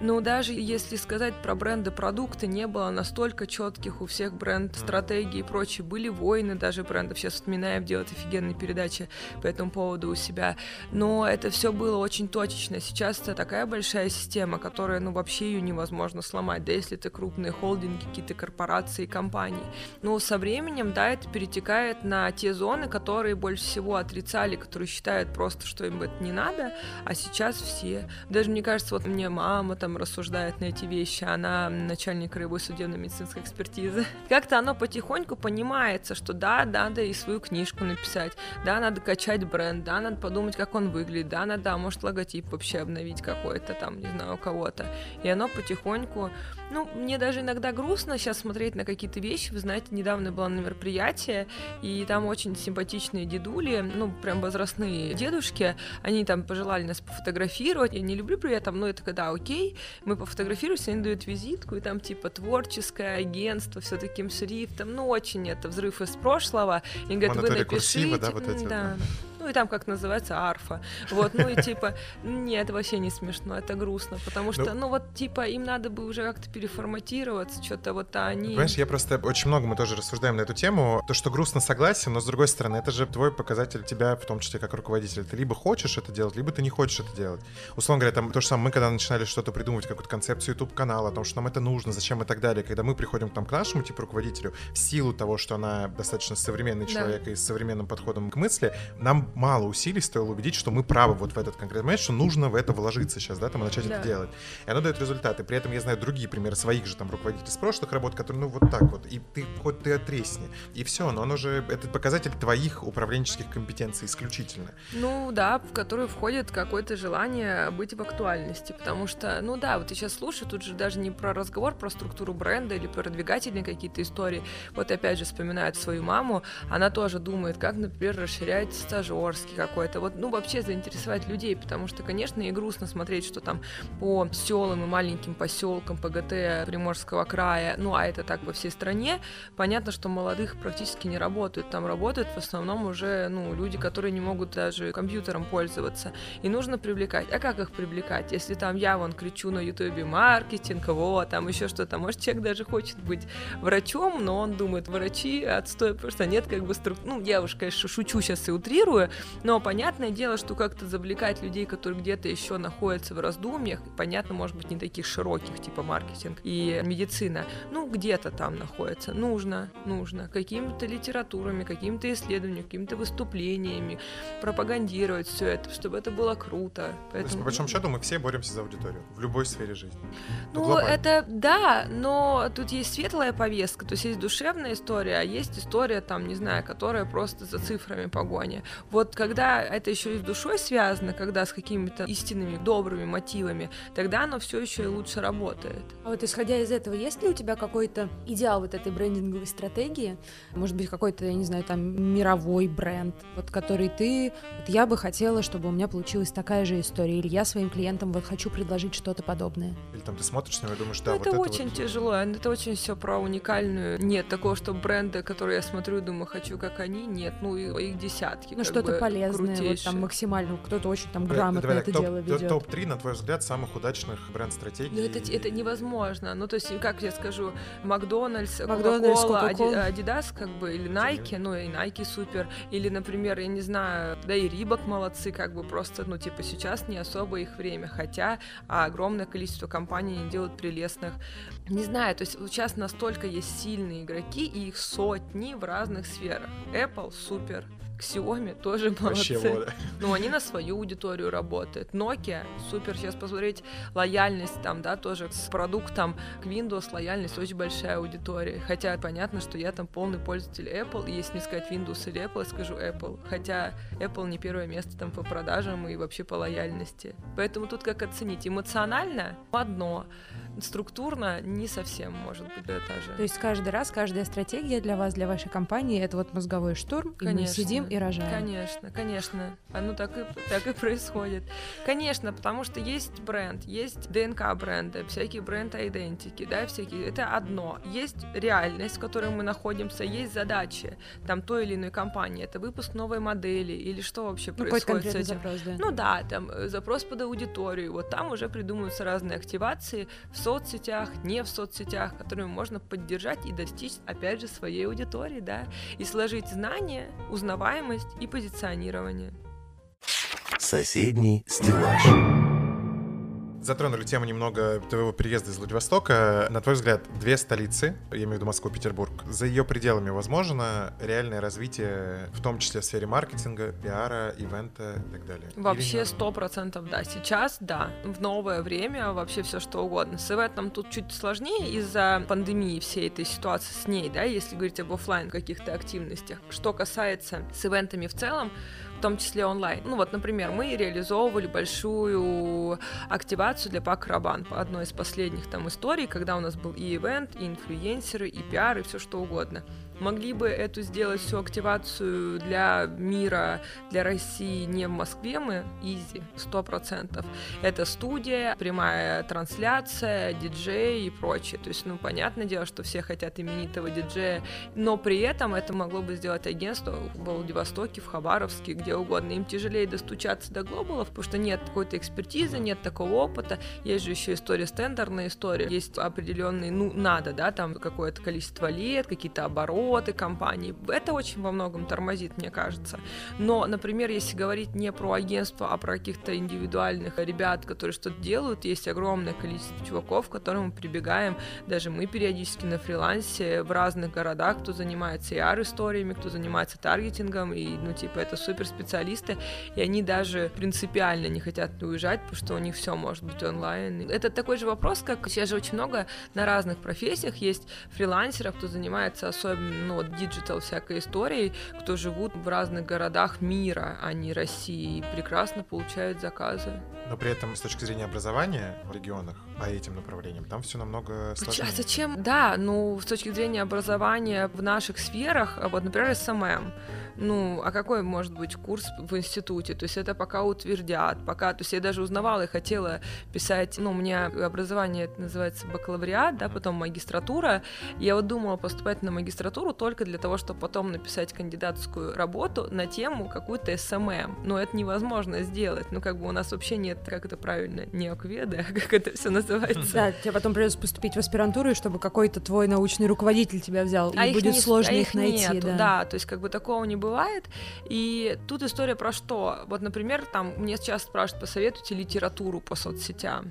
ну даже если сказать про бренды продукты, не было настолько четких у всех бренд стратегий и прочее. Были войны даже брендов. Сейчас вспоминаем делать офигенные передачи по этому поводу у себя. Но это все было очень точечно. Сейчас это такая большая система, которая, ну, вообще ее невозможно сломать. Да если это крупные холдинги, какие-то корпорации, компании. Но со временем, да, это перетекает на те зоны, которые больше всего отрицали, которые считают просто, что им это не надо, а сейчас все. Даже, мне кажется, вот мне мама там рассуждает на эти вещи, она начальник краевой судебно-медицинской экспертизы. Как-то оно потихоньку понимается, что да, надо и свою книжку написать, да, надо качать бренд, да, надо подумать, как он выглядит, да, надо, может, логотип вообще обновить какой-то там, не знаю, у кого-то. И оно потихоньку ну, мне даже иногда грустно сейчас смотреть на какие-то вещи. Вы знаете, недавно было на мероприятие, и там очень симпатичные дедули, ну, прям возрастные дедушки, они там пожелали нас пофотографировать. Я не люблю при этом, но это когда окей, мы пофотографируемся, они дают визитку, и там типа творческое агентство, все таким шрифтом, ну, очень это взрыв из прошлого. И говорят, вы напишите. да, вот эти да. Вот, ну и там как называется арфа. Вот, ну и типа, нет, вообще не смешно, это грустно, потому что, ну, ну вот типа им надо бы уже как-то переформатироваться, что-то вот а они. Понимаешь, я просто очень много мы тоже рассуждаем на эту тему. То, что грустно, согласен, но с другой стороны, это же твой показатель тебя, в том числе как руководителя. Ты либо хочешь это делать, либо ты не хочешь это делать. Условно говоря, там то же самое, мы когда начинали что-то придумывать, какую-то концепцию YouTube канала, о том, что нам это нужно, зачем и так далее, когда мы приходим там, к нашему типу руководителю, в силу того, что она достаточно современный человек да. и с современным подходом к мысли, нам мало усилий стоило убедить, что мы правы вот в этот конкретный момент, что нужно в это вложиться сейчас, да, там, и начать да. это делать. И оно дает результаты. При этом я знаю другие примеры своих же там руководителей с прошлых работ, которые, ну, вот так вот, и ты хоть ты отресни. И все, но оно же, это показатель твоих управленческих компетенций исключительно. Ну, да, в который входит какое-то желание быть в актуальности, потому что, ну да, вот я сейчас слушаю, тут же даже не про разговор, про структуру бренда или про продвигательные какие-то истории. Вот опять же вспоминает свою маму, она тоже думает, как, например, расширять стажерский, какой-то, вот, ну, вообще заинтересовать людей, потому что, конечно, и грустно смотреть, что там по селам и маленьким поселкам ПГТ Приморского края, ну, а это так во всей стране, понятно, что молодых практически не работают, там работают в основном уже, ну, люди, которые не могут даже компьютером пользоваться, и нужно привлекать. А как их привлекать? Если там я вон кричу на ютубе маркетинг, вот, там еще что-то, может, человек даже хочет быть врачом, но он думает, врачи отстой, потому что нет как бы струк... Ну, я уж, конечно, шучу сейчас и утрирую, но понятное дело, что как-то завлекать людей, которые где-то еще находятся в раздумьях, понятно, может быть, не таких широких, типа маркетинг и медицина, ну, где-то там находится. Нужно, нужно какими-то литературами, какими-то исследованиями, какими-то выступлениями пропагандировать все это, чтобы это было круто. Поэтому, То есть, по большому счету, мы все боремся за аудиторию в любой сфере жизни. Ну, ну это да, но тут есть светлая повестка, то есть есть душевная история, а есть история, там, не знаю, которая просто за цифрами погоня. Вот когда это еще и с душой связано, когда с какими-то истинными добрыми мотивами, тогда оно все еще и лучше работает. А вот исходя из этого, есть ли у тебя какой-то идеал вот этой брендинговой стратегии? Может быть, какой-то, я не знаю, там мировой бренд, вот который ты, вот я бы хотела, чтобы у меня получилась такая же история, или я своим клиентам вот хочу предложить что-то подобное. Или там ты смотришь на него и думаешь, да, ну, вот это, это очень вот... тяжело, это очень все про уникальную. Нет такого, что бренды, которые я смотрю и думаю, хочу как они, нет, ну их десятки. Ну что-то полезное полезное, вот там максимально, кто-то очень там грамотно Давай, это топ, дело ведет. Топ-3, на твой взгляд, самых удачных бренд-стратегий? Ну, это, это невозможно. Ну, то есть, как я скажу, Макдональдс, Кока-Кола, Адидас, как бы, или Nike, ну, и Nike супер, или, например, я не знаю, да и Рибок молодцы, как бы, просто, ну, типа, сейчас не особо их время, хотя огромное количество компаний делают прелестных. Не знаю, то есть сейчас настолько есть сильные игроки, и их сотни в разных сферах. Apple супер, Xiaomi тоже Вообще молодцы. воля. Ну, они на свою аудиторию работают. Nokia, супер, сейчас посмотреть лояльность там, да, тоже с продуктом к Windows лояльность очень большая аудитория. Хотя понятно, что я там полный пользователь Apple, и если мне сказать Windows или Apple, я скажу Apple. Хотя Apple не первое место там по продажам и вообще по лояльности. Поэтому тут как оценить? Эмоционально одно, структурно не совсем может быть это же. То есть каждый раз, каждая стратегия для вас, для вашей компании, это вот мозговой штурм, и мы Конечно. сидим и рожаем. Конечно, конечно. Оно так и, так и происходит. Конечно, потому что есть бренд, есть ДНК бренда, всякие бренд-айдентики, да, всякие. Это одно. Есть реальность, в которой мы находимся, есть задачи там той или иной компании. Это выпуск новой модели или что вообще Ну, происходит с конкретный этим. запрос, да. Ну да, там э, запрос под аудиторию. Вот там уже придумываются разные активации в соцсетях, не в соцсетях, которыми можно поддержать и достичь, опять же, своей аудитории, да, и сложить знания, узнаваемость и позиционирование. Соседний стеллаж. Затронули тему немного твоего переезда из Владивостока. На твой взгляд, две столицы, я имею в виду Москву и Петербург, за ее пределами возможно реальное развитие, в том числе в сфере маркетинга, пиара, ивента и так далее? Вообще сто процентов да. Сейчас да. В новое время вообще все что угодно. С ивентом тут чуть сложнее из-за пандемии всей этой ситуации с ней, да, если говорить об оффлайн каких-то активностях. Что касается с ивентами в целом, в том числе онлайн. Ну вот, например, мы реализовывали большую активацию для Пак Рабан одной из последних там историй, когда у нас был и ивент, и инфлюенсеры, и пиар, и все что угодно. Могли бы эту сделать всю активацию для мира, для России не в Москве мы, изи, сто процентов. Это студия, прямая трансляция, диджей и прочее. То есть, ну, понятное дело, что все хотят именитого диджея, но при этом это могло бы сделать агентство в Владивостоке, в Хабаровске, где угодно. Им тяжелее достучаться до глобалов, потому что нет какой-то экспертизы, нет такого опыта. Есть же еще история стендерная история. Есть определенный, ну, надо, да, там какое-то количество лет, какие-то обороты компании. Это очень во многом тормозит, мне кажется. Но, например, если говорить не про агентство, а про каких-то индивидуальных ребят, которые что-то делают, есть огромное количество чуваков, к которым мы прибегаем. Даже мы периодически на фрилансе в разных городах, кто занимается AR-историями, кто занимается таргетингом, и, ну, типа, это суперспециалисты, и они даже принципиально не хотят уезжать, потому что у них все может быть онлайн. Это такой же вопрос, как сейчас же очень много на разных профессиях есть фрилансеров, кто занимается особенно, ну, вот, digital всякой историей, кто живут в разных городах мира, а не России, и прекрасно получают заказы. Но при этом с точки зрения образования в регионах по этим направлениям, там все намного Поч- сложнее. А зачем? Да, ну, с точки зрения образования в наших сферах, а вот, например, SMM, ну, а какой может быть курс в институте? То есть это пока утвердят, пока, то есть я даже узнавала и хотела писать, ну, у меня образование это называется бакалавриат, да, потом магистратура. Я вот думала поступать на магистратуру только для того, чтобы потом написать кандидатскую работу на тему какую-то SMM. Но это невозможно сделать. Ну, как бы у нас вообще нет, как это правильно, не ОКВЭДы, а как это все называется. Да, тебе потом придется поступить в аспирантуру, и чтобы какой-то твой научный руководитель тебя взял, и будет не- сложно а их найти, нету, да. то есть как бы такого не бывает. И тут история про что? Вот, например, там мне сейчас спрашивают, посоветуйте литературу по соцсетям.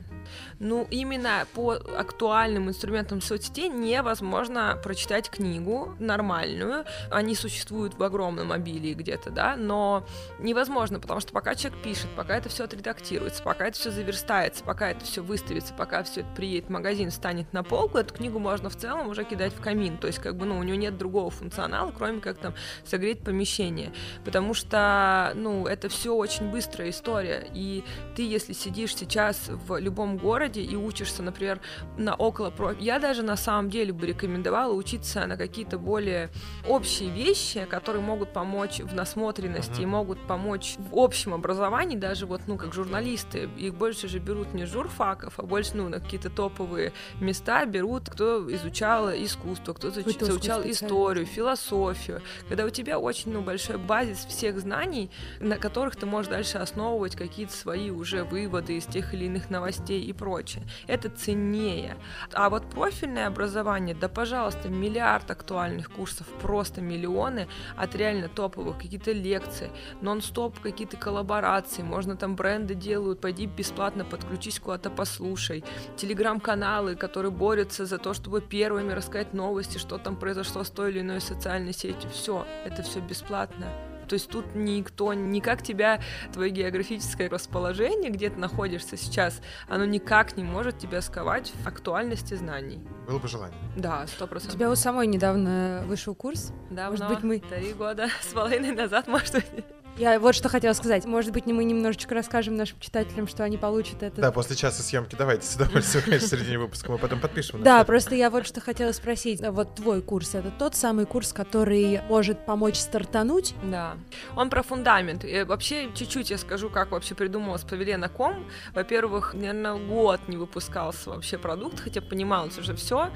Ну, именно по актуальным инструментам соцсетей невозможно прочитать книгу нормальную. Они существуют в огромном обилии где-то, да, но невозможно, потому что пока человек пишет, пока это все отредактируется, пока это все заверстается, пока это все выставится, пока все это приедет в магазин, станет на полку, эту книгу можно в целом уже кидать в камин. То есть, как бы, ну, у нее нет другого функционала, кроме как там согреть помещение. Потому что, ну, это все очень быстрая история. И ты, если сидишь сейчас в любом городе и учишься, например, на около про... Я даже на самом деле бы рекомендовала учиться на какие-то более общие вещи, которые могут помочь в насмотренности и могут помочь в общем образовании, даже вот, ну, как журналисты. Их больше же берут не журфаков, а больше, ну, на какие-то топовые места берут, кто изучал искусство, кто изучал историю, философию. Когда у тебя очень, ну, большой базис всех знаний, на которых ты можешь дальше основывать какие-то свои уже выводы из тех или иных новостей и прочее. Это ценнее. А вот профильное образование, да, пожалуйста, миллиард актуальных курсов, просто миллионы от реально топовых, какие-то лекции, нон-стоп какие-то коллаборации, можно там бренды делают, пойди бесплатно подключись куда-то послушай, телеграм-каналы, которые борются за то, чтобы первыми рассказать новости, что там произошло с той или иной социальной сетью, все, это все бесплатно. То есть тут никто, никак тебя, твое географическое расположение, где ты находишься сейчас, оно никак не может тебя сковать в актуальности знаний. Было бы желание. Да, сто У процентов. тебя у самой недавно вышел курс. Давно, может быть, мы- Три года с половиной назад, может быть. Я вот что хотела сказать. Может быть, мы немножечко расскажем нашим читателям, что они получат это. Да, после часа съемки давайте с удовольствием, конечно, в середине выпуска мы потом подпишем. Да, просто я вот что хотела спросить. Вот твой курс это тот самый курс, который может помочь стартануть? Да. Он про фундамент. И вообще, чуть-чуть я скажу, как вообще придумалась Павелена.ком. Во-первых, наверное, год не выпускался вообще продукт, хотя понималось уже все,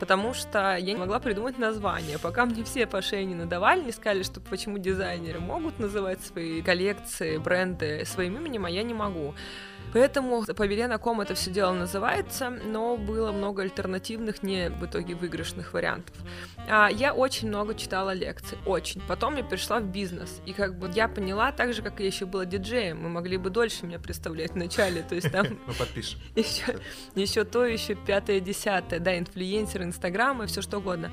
потому что я не могла придумать название. Пока мне все по шее не надавали, не сказали, что почему дизайнеры могут называть свои коллекции, бренды своим именем, а я не могу. Поэтому Павелена.ком это все дело называется, но было много альтернативных, не в итоге выигрышных вариантов. А, я очень много читала лекций, очень. Потом я перешла в бизнес, и как бы я поняла, так же, как я еще была диджеем, мы могли бы дольше меня представлять в начале, то есть там Мы подпишем. еще, еще то, еще пятое, десятое, да, инфлюенсер, инстаграм и все что угодно.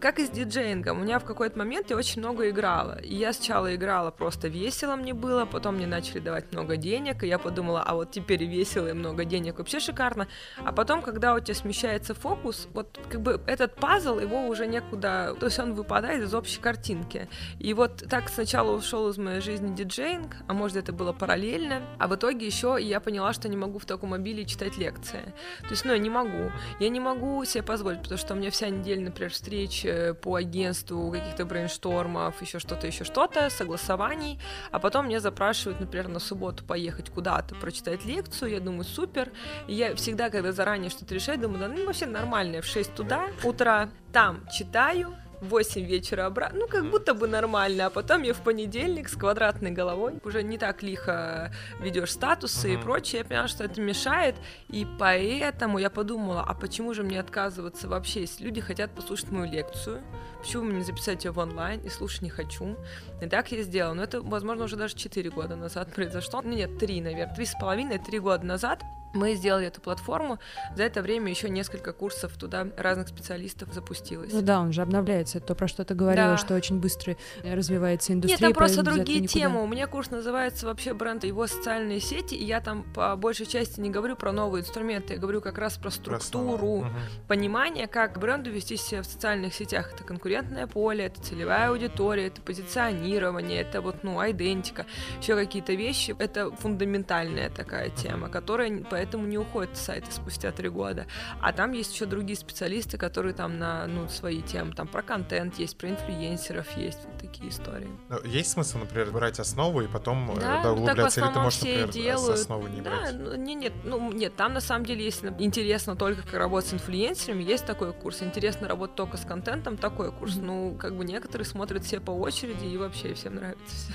Как и с диджеингом, у меня в какой-то момент я очень много играла. И я сначала играла просто весело мне было, потом мне начали давать много денег, и я подумала, а вот теперь весело, и много денег, вообще шикарно. А потом, когда у тебя смещается фокус, вот как бы этот пазл, его уже некуда, то есть он выпадает из общей картинки. И вот так сначала ушел из моей жизни диджеинг, а может это было параллельно, а в итоге еще я поняла, что не могу в таком мобиле читать лекции. То есть, ну, я не могу. Я не могу себе позволить, потому что у меня вся неделя, например, встреч э, по агентству, каких-то брейнштормов, еще что-то, еще что-то, согласований, а потом меня запрашивают, например, на субботу поехать куда-то, прочитать лекцию, я думаю, супер. И я всегда, когда заранее что-то решаю, думаю, да ну вообще нормально, в 6 туда, утра там читаю, 8 вечера обратно, ну, как будто бы нормально, а потом я в понедельник с квадратной головой уже не так лихо ведешь статусы и Мгм. прочее, я поняла, что это мешает, и поэтому я подумала, а почему же мне отказываться вообще, если люди хотят послушать мою лекцию, почему мне не записать ее в онлайн и слушать не хочу, и так я сделала, но это, возможно, уже даже 4 года назад произошло, ну, нет, 3, наверное, 3,5, 3 года назад, мы сделали эту платформу, за это время еще несколько курсов туда разных специалистов запустилось. Ну да, он же обновляется. Это то, про что ты говорила, Да. что очень быстро э, развивается индустрия. Нет, там просто другие темы. У меня курс называется вообще бренд и его социальные сети, и я там по большей части не говорю про новые инструменты, я говорю как раз про структуру, Мгм. понимание, как бренду вести себя в социальных сетях. Это конкурентное поле, это целевая аудитория, это позиционирование, это вот, ну, айдентика, еще какие-то вещи. Это фундаментальная такая тема, которая поэтому не уходит с сайта спустя три года. А там есть еще другие специалисты, которые там на, ну, свои темы, там про контент есть, про инфлюенсеров есть, вот такие истории. Ну, Есть смысл, например, брать основу и потом э, Да, да, ну, так в углубляться, или ты можешь, например, с делают. основы не да, брать? ну, не, нет, ну, нет, там на самом деле, если интересно только как работать с инфлюенсерами, есть такой курс. Интересно работать только с контентом, такой курс. Ну, как бы некоторые смотрят все по очереди, и вообще всем нравится все.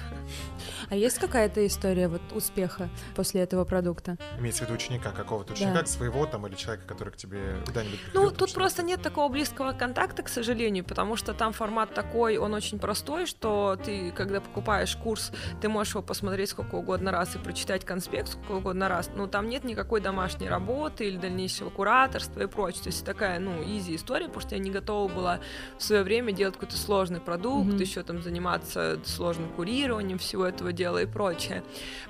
А есть какая-то история вот успеха после этого продукта? Имеется в виду ученика какого-то, Да. ученика своего там или человека, который к тебе куда-нибудь Ну, приходит, тут начинает? просто нет такого близкого контакта, к сожалению, потому что там формат такой, он очень простой, что ты, когда покупаешь курс, ты можешь его посмотреть сколько угодно раз и прочитать конспект сколько угодно раз, но там нет никакой домашней работы или дальнейшего кураторства и прочее. То есть такая, ну, изи история, потому что я не готова была в свое время делать какой-то сложный продукт, Мгм. еще там заниматься сложным курированием всего этого дела и прочее.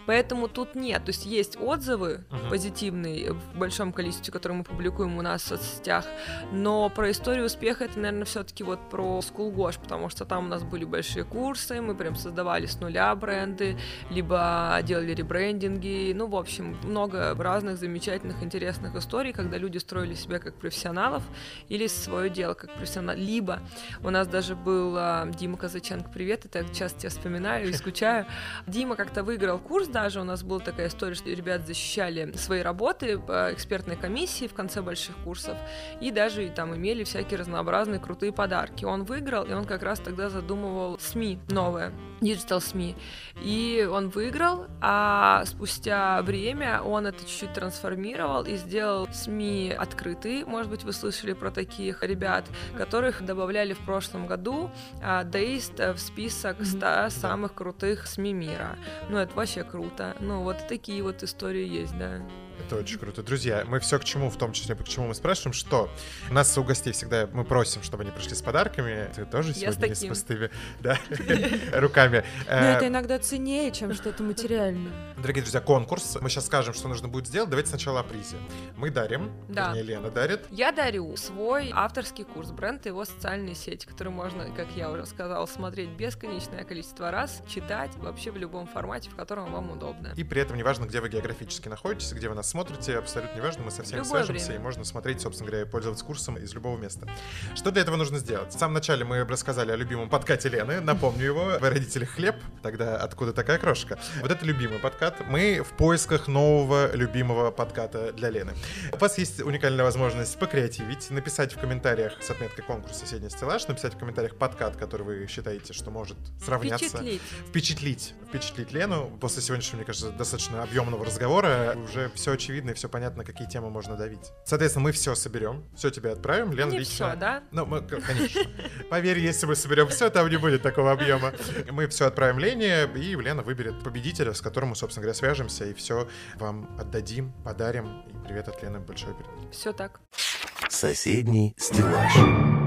Поэтому тут нет. То есть есть отзывы Мгм. позитивные в большом количестве, которые мы публикуем у нас в соцсетях, но про историю успеха это, наверное, все-таки вот про School потому что там у нас были большие курсы, мы прям создавали с нуля бренды, либо делали ребрендинги, ну, в общем, много разных замечательных, интересных историй, когда люди строили себя как профессионалов или свое дело как профессионал. Либо у нас даже был а, Дима Казаченко, привет, это я часто тебя вспоминаю и скучаю. Дима как-то выиграл курс даже, у нас была такая история, что ребят защищали свои работы по экспертной комиссии в конце больших курсов, и даже там имели всякие разнообразные крутые подарки. Он выиграл, и он как раз тогда задумывал СМИ новое, digital СМИ. И он выиграл, а спустя время он это чуть-чуть трансформировал и сделал СМИ открытые. Может быть, вы слышали про таких ребят, которых добавляли в прошлом году а, Дейст в список 100 самых крутых СМИ мира. Ну, это вообще круто. Ну, вот такие вот истории есть, да. Это очень круто. Друзья, мы все к чему, в том числе к чему мы спрашиваем, что у нас у гостей всегда мы просим, чтобы они пришли с подарками. Ты тоже Я с сегодня не с пустыми да, руками. Но Э, это иногда ценнее, чем что-то материальное. Дорогие друзья, конкурс. Мы сейчас скажем, что нужно будет сделать. Давайте сначала о призе. Мы дарим, Да. вернее, Лена дарит. Я дарю свой авторский курс бренд и его социальные сети, который можно, как я уже сказала, смотреть бесконечное количество раз, читать вообще в любом формате, в котором вам удобно. И при этом неважно, где вы географически находитесь, где вы нас смотрите, абсолютно неважно, мы со всеми Любое свяжемся, время. и можно смотреть, собственно говоря, и пользоваться курсом из любого места. Что для этого нужно сделать? В самом начале мы рассказали о любимом подкате Лены, напомню его, «Вы родители хлеб», тогда откуда такая крошка? Вот это любимый подкат. Мы в поисках нового любимого подката для Лены. У вас есть уникальная возможность покреативить, написать в комментариях с отметкой конкурса «Соседний стеллаж», написать в комментариях подкат, который вы считаете, что может сравняться Впечатлить. впечатлить, впечатлить Лену. После сегодняшнего, мне кажется, достаточно объемного разговора уже все очевидно и все понятно, какие темы можно давить. Соответственно, мы все соберем, все тебе отправим. Лена Не лично... все, да? Ну, мы, конечно. Поверь, если мы соберем все, там не будет такого объема. Мы все отправим Лене, и Лена выберет победителя, с которым мы, собственно говоря, свяжемся, и все вам отдадим, подарим. И привет от Лены большой перед. Все так. Соседний стеллаж.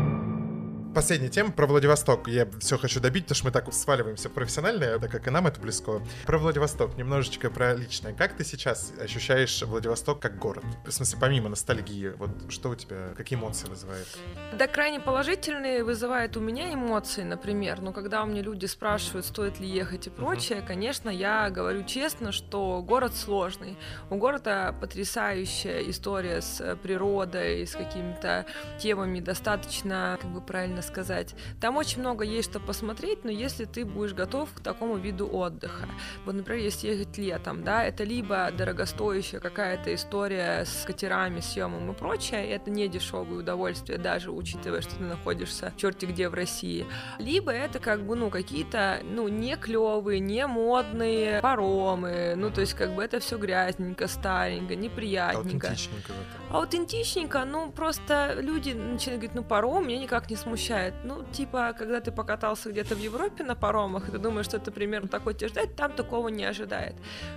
Последняя тема про Владивосток. Я все хочу добить, потому что мы так сваливаемся в профессиональное, так как и нам это близко. Про Владивосток, немножечко про личное. Как ты сейчас ощущаешь Владивосток как город? В смысле, помимо ностальгии, вот что у тебя, какие эмоции вызывает? Да, крайне положительные вызывает у меня эмоции, например. Но когда у меня люди спрашивают, стоит ли ехать и прочее, конечно, я говорю честно, что город сложный. У города потрясающая история с природой, с какими-то темами достаточно, как бы правильно сказать. Там очень много есть что посмотреть, но если ты будешь готов к такому виду отдыха. Вот, например, если ехать летом, да, это либо дорогостоящая какая-то история с катерами, съемом и прочее, и это не дешевое удовольствие, даже учитывая, что ты находишься черти где в России. Либо это как бы, ну, какие-то, ну, не клевые, не модные паромы, ну, то есть как бы это все грязненько, старенько, неприятненько. Аутентичненько. Аутентичненько, ну, просто люди начинают говорить, ну, паром меня никак не смущает. Ну, типа, когда ты покатался где-то в Европе на паромах, и ты думаешь, что это примерно такое тебе ждать, там такого не ожидает.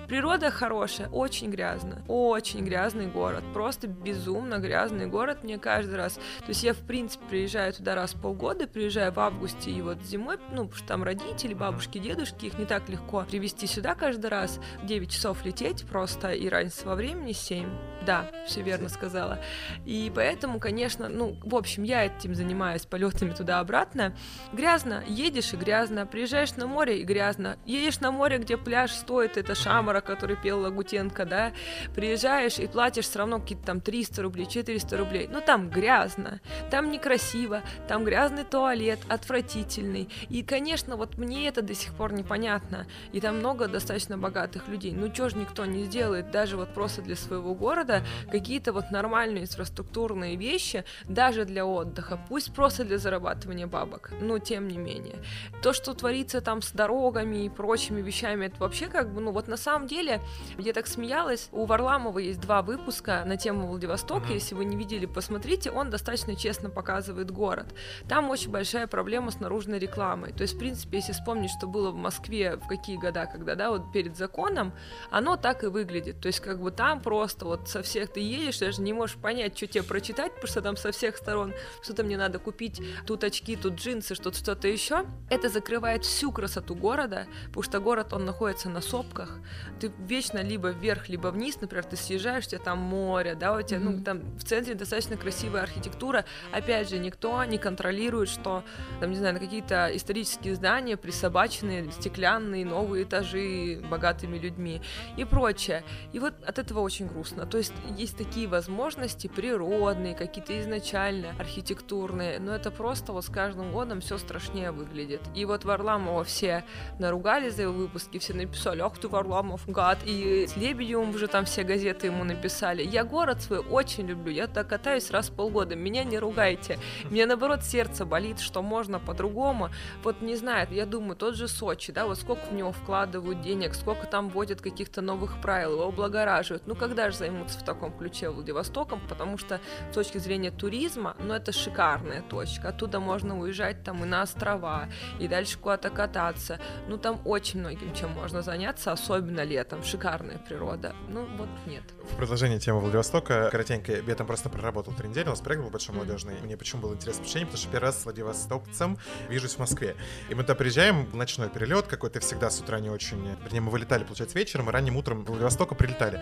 Природа хорошая, очень грязно, очень грязный город, просто безумно грязный город мне каждый раз. То есть я, в принципе, приезжаю туда раз в полгода, приезжаю в августе и вот зимой, ну, потому что там родители, бабушки, дедушки, их не так легко привезти сюда каждый раз, 9 часов лететь просто, и разница во времени 7. Да, все верно сказала. И поэтому, конечно, ну, в общем, я этим занимаюсь полетами туда-обратно. Грязно, едешь и грязно, приезжаешь на море и грязно, едешь на море, где пляж стоит, это Шамара, который пел Лагутенко, да, приезжаешь и платишь все равно какие-то там 300 рублей, 400 рублей, ну там грязно, там некрасиво, там грязный туалет, отвратительный. И, конечно, вот мне это до сих пор непонятно. И там много достаточно богатых людей. Ну чё ж никто не сделает, даже вот просто для своего города, какие-то вот нормальные инфраструктурные вещи, даже для отдыха, пусть просто для зарабатывания бабок, но тем не менее. То, что творится там с дорогами и прочими вещами, это вообще как бы, ну вот на самом деле, я так смеялась, у Варламова есть два выпуска на тему Владивостока, Мгм. если вы не видели, посмотрите, он достаточно честно показывает город. Там очень большая проблема с наружной рекламой. То есть, в принципе, если вспомнить, что было в Москве в какие года, когда, да, вот перед законом, оно так и выглядит. То есть, как бы там просто вот со всех ты едешь, даже не можешь понять, что тебе прочитать, потому что там со всех сторон что-то мне надо купить, тут очки, тут джинсы, что-то что-то еще. Это закрывает всю красоту города, потому что город, он находится на сопках. Ты вечно либо вверх, либо вниз, например, ты съезжаешь, у тебя там море, да, у тебя, ну, Мгм. там в центре достаточно красивая архитектура. Опять же, никто не контролирует, что, там, не знаю, на какие-то исторические здания присобачены стеклянные новые этажи богатыми людьми и прочее. И вот от этого очень грустно. То есть есть такие возможности природные, какие-то изначально архитектурные, но это просто вот с каждым годом все страшнее выглядит. И вот Варламова все наругали за его выпуски, все написали, ах ты, Варламов, гад, и с Лебедевым уже там все газеты ему написали. Я город свой очень люблю, я так катаюсь раз в полгода, меня не ругайте. Мне наоборот сердце болит, что можно по-другому. Вот не знаю, я думаю, тот же Сочи, да, вот сколько в него вкладывают денег, сколько там вводят каких-то новых правил, его облагораживают. Ну когда же займутся в таком ключе Владивостоком, потому что с точки зрения туризма, ну это шикарная точка. Оттуда можно уезжать там и на острова, и дальше куда-то кататься. Ну, там очень многим чем можно заняться, особенно летом. Шикарная природа. Ну, вот нет. В продолжение темы Владивостока, коротенько, я там просто проработал три недели, у нас проект был большой молодежный. Мне почему было интересно впечатление, потому что первый раз с Владивостокцем вижусь в Москве. И мы туда приезжаем, ночной перелет какой-то всегда с утра не очень... Вернее, мы вылетали, получается, вечером, и ранним утром в Владивостока прилетали.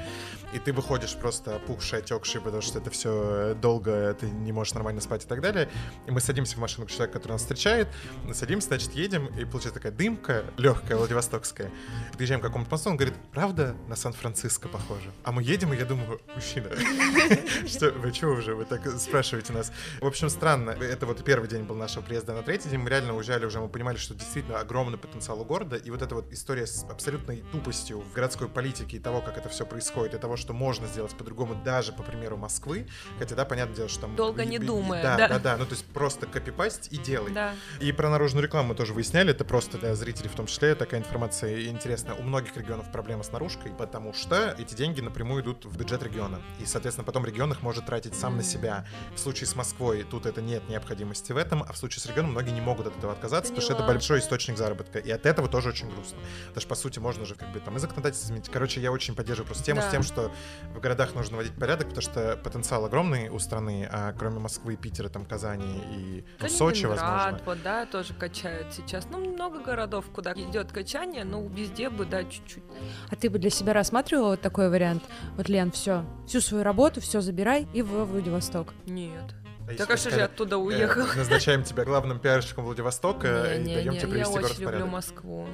И ты выходишь просто опухший, отекший, потому что это все долго, ты не можешь нормально спать и так далее. И мы садимся в машину к человеку, который нас встречает, садимся, значит, едем, и получается такая дымка легкая, владивостокская. Подъезжаем к какому-то мосту, он говорит, правда, на Сан-Франциско похоже? А мы едем, и я думаю, мужчина, что вы чего уже, вы так спрашиваете нас? В общем, странно. Это вот первый день был нашего приезда. На третий день мы реально уезжали уже, мы понимали, что действительно огромный потенциал у города. И вот эта вот история с абсолютной тупостью в городской политике и того, как это все происходит, и того, что можно сделать по-другому, даже по примеру Москвы. Хотя, да, понятное дело, что там... Долго не думая, Да, да. да, да. Ну, то есть просто копипасть и делай. Да. И про наружную рекламу мы тоже выясняли, это просто для зрителей в том числе такая информация интересная. У многих регионов проблема с наружкой, потому что эти деньги напрямую идут в бюджет региона. И, соответственно, потом регион их может тратить сам на себя. В случае с Москвой тут это нет необходимости в этом, а в случае с регионом многие не могут от этого отказаться, потому что это Поняла. большой источник заработка. И от этого тоже очень грустно. Потому что, по сути, можно же как бы там и законодательство изменить. Короче, я очень поддерживаю просто тему с Да. тем, что в городах нужно вводить порядок, потому что потенциал огромный у страны, а кроме Москвы, Питера, там, Казани и ну, Сочи, возможно. вот, да, тоже качают сейчас. Ну, много городов, куда идет качание, но везде бы, да, чуть-чуть. А ты бы для себя рассматривала вот такой вариант? Вот, Лен, все, всю свою работу, все забирай и в Владивосток. Нет. А Так а что же я оттуда э, уехал? назначаем тебя главным пиарщиком Владивостока и Не, не, даем не, тебе я привести город в очень люблю порядок. Москву.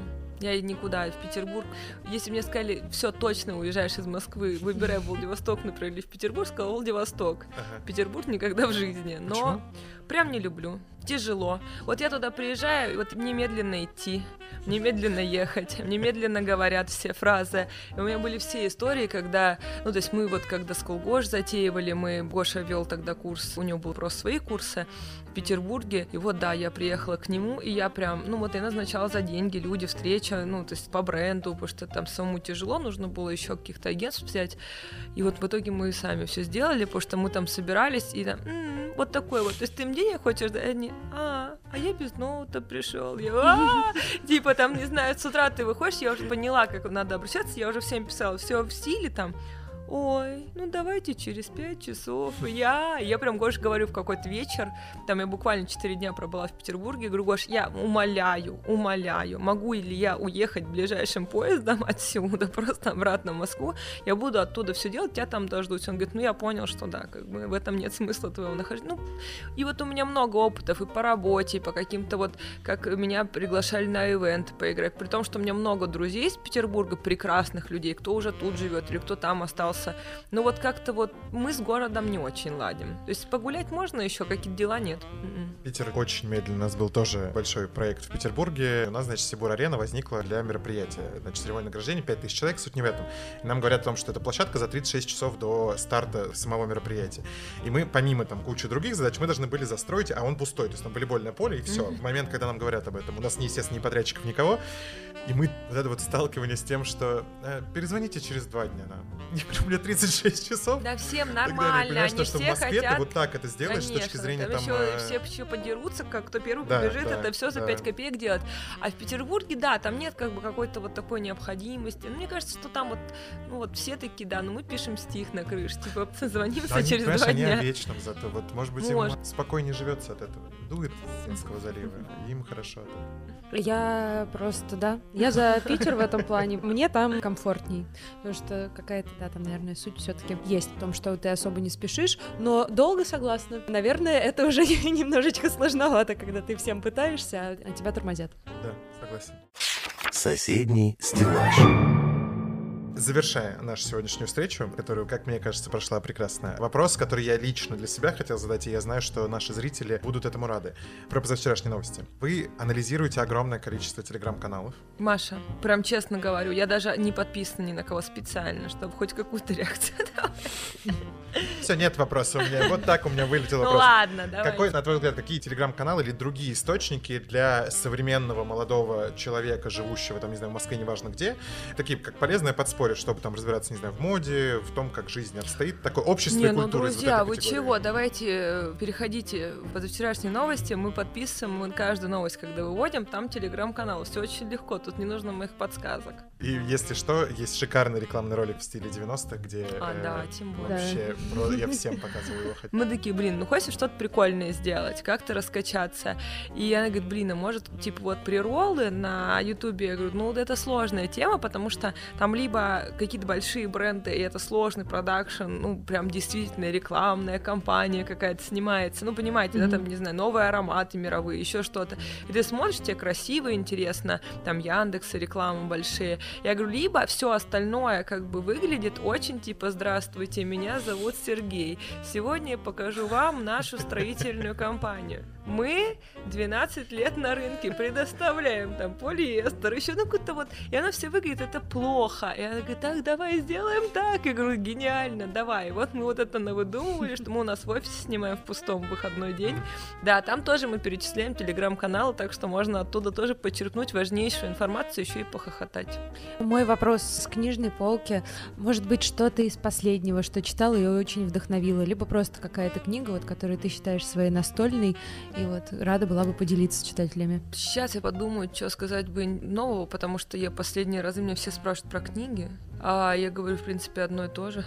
Я никуда, в Петербург. Если мне сказали, все точно уезжаешь из Москвы, выбирай Владивосток, например, или в Петербург, сказал Владивосток. Ага. Петербург никогда в жизни. Но Почему? прям не люблю. Тяжело. Вот я туда приезжаю, и вот мне медленно идти, мне медленно ехать, мне медленно говорят все фразы. И у меня были все истории, когда, ну, то есть мы вот когда Сколгош затеивали, мы, Гоша вел тогда курс, у него был просто свои курсы Петербурге, и вот, да, я приехала к нему, и я прям, ну, вот я назначала за деньги, люди, встреча, ну, то есть по бренду, потому что там самому тяжело, нужно было еще каких-то агентств взять, и вот в итоге мы сами все сделали, потому что мы там собирались, и там, «М, вот такой вот, то есть ты им денег хочешь, да, они, а, а я без ноута пришел, я, «А». типа там, не знаю, с утра ты выходишь, я уже поняла, как надо обращаться, я уже всем писала, все в стиле там, Ой, ну давайте через пять часов. Я, я прям Гош говорю в какой-то вечер, там я буквально четыре дня пробыла в Петербурге, говорю, Гош, я умоляю, умоляю, могу ли я уехать ближайшим поездом отсюда, просто обратно в Москву, я буду оттуда все делать, тебя там дождусь. Он говорит, ну я понял, что да, как бы в этом нет смысла твоего нахождения. Ну, и вот у меня много опытов и по работе, и по каким-то вот, как меня приглашали на ивент поиграть, при том, что у меня много друзей из Петербурга, прекрасных людей, кто уже тут живет или кто там остался. Но вот как-то вот мы с городом не очень ладим. То есть погулять можно еще, какие-то дела нет. М-м. Питер очень медленно. У нас был тоже большой проект в Петербурге. У нас, значит, Сибур-арена возникла для мероприятия. Значит, церемония награждения, 5000 человек, суть не в этом. И нам говорят о том, что это площадка за 36 часов до старта самого мероприятия. И мы, помимо там кучи других задач, мы должны были застроить, а он пустой. То есть там волейбольное поле, и все. В момент, когда нам говорят об этом, у нас, естественно, ни подрядчиков, никого. И мы вот это вот сталкивание с тем, что э, перезвоните через два дня нам. Я говорю, у меня 36 часов. Да всем далее. нормально, Понимаешь, они то, что в все Москве хотят ты вот так это сделаешь с точки Конечно, зрения там, там... еще э, все еще подерутся, как кто первый Да, побежит, да, это все за да. 5 копеек делать. А в Петербурге, да, там нет как бы какой-то вот такой необходимости. Ну, мне кажется, что там вот, ну вот все такие, да, ну мы пишем стих на крыше, типа созвонимся они, через два они дня. о вечном зато. Вот, может быть, Может. им спокойнее живется от этого. Дует с Финского залива, им хорошо. Я просто, да, я за Питер в этом плане. Мне там комфортней, потому что какая-то, да, там, наверное, суть все таки есть в том, что ты особо не спешишь, но долго согласна. Наверное, это уже немножечко сложновато, когда ты всем пытаешься, а а тебя тормозят. Да, согласен. Соседний стеллаж. Завершая нашу сегодняшнюю встречу, которую, как мне кажется, прошла прекрасно, вопрос, который я лично для себя хотел задать, и я знаю, что наши зрители будут этому рады. Про позавчерашние новости. Вы анализируете огромное количество телеграм-каналов. Маша, прям честно говорю, я даже не подписана ни на кого специально, чтобы хоть какую-то реакцию. Все, нет вопроса у меня. Вот так у меня вылетел Ну вопрос. ладно, давай. Какой, на твой взгляд, какие телеграм-каналы или другие источники для современного молодого человека, живущего там, не знаю, в Москве, неважно где, такие как полезное подспорье, спорят, чтобы там разбираться, не знаю, в моде, в том, как жизнь обстоит. Такое общество Не, и ну, культура вот друзья, этой вы чего? Давайте э, переходите в позавчерашние новости. Мы подписываем мы каждую новость, когда выводим, там телеграм-канал. Все очень легко, тут не нужно моих подсказок. И если что, есть шикарный рекламный ролик в стиле 90-х, где А, э, да, тем более. вообще про- я всем показываю его. Мы такие, блин, ну хочешь что-то прикольное сделать, как-то раскачаться. И она говорит, блин, а может, типа вот приролы на Ютубе? Я говорю, ну вот это сложная тема, потому что там либо какие-то большие бренды, и это сложный продакшн, ну прям действительно рекламная кампания какая-то снимается, ну понимаете, да, там, не знаю, новые ароматы мировые, еще что-то. И ты смотришь, тебе красиво, интересно, там Яндекс, рекламы большие. Я говорю, либо все остальное как бы выглядит очень типа, здравствуйте, меня зовут Сергей. Сегодня я покажу вам нашу строительную компанию. Мы 12 лет на рынке предоставляем там полиэстер, еще ну какой-то вот, и оно все выглядит это плохо. И она говорит, так, давай сделаем так. Я говорю, гениально, давай. И вот мы вот это навыдумывали, что мы у нас в офисе снимаем в пустом выходной день. Да, там тоже мы перечисляем телеграм-каналы, так что можно оттуда тоже почерпнуть важнейшую информацию, еще и похохотать. Мой вопрос с книжной полки. Может быть, что-то из последнего, что читала и очень вдохновило, либо просто какая-то книга, вот, которую ты считаешь своей настольной, и вот рада была бы поделиться с читателями. Сейчас я подумаю, что сказать бы нового, потому что я последние разы меня все спрашивают про книги, а я говорю, в принципе, одно и то же.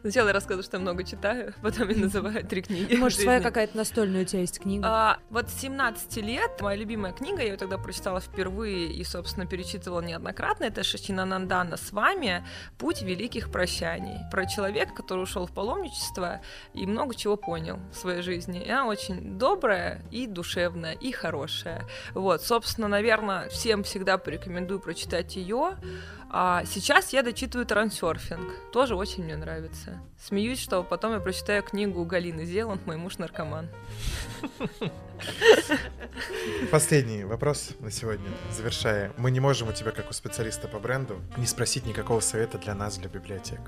Сначала я рассказываю, что я много читаю, потом я называю три книги. Может, своя какая-то настольная у тебя есть книга? А, вот с 17 лет моя любимая книга, я ее тогда прочитала впервые и, собственно, перечитывала неоднократно, это Шачина Нандана «С вами. Путь великих прощаний». Про человека, который ушел в паломничество и много чего понял в своей жизни. И она очень добрая и душевная, и хорошая. Вот, собственно, наверное, всем всегда порекомендую прочитать ее. А сейчас я дочитываю трансерфинг. Тоже очень мне нравится. Nossa. Смеюсь, что потом я прочитаю книгу Галины Зеланд «Мой муж наркоман». Последний вопрос на сегодня, завершая. Мы не можем у тебя, как у специалиста по бренду, не спросить никакого совета для нас, для библиотек.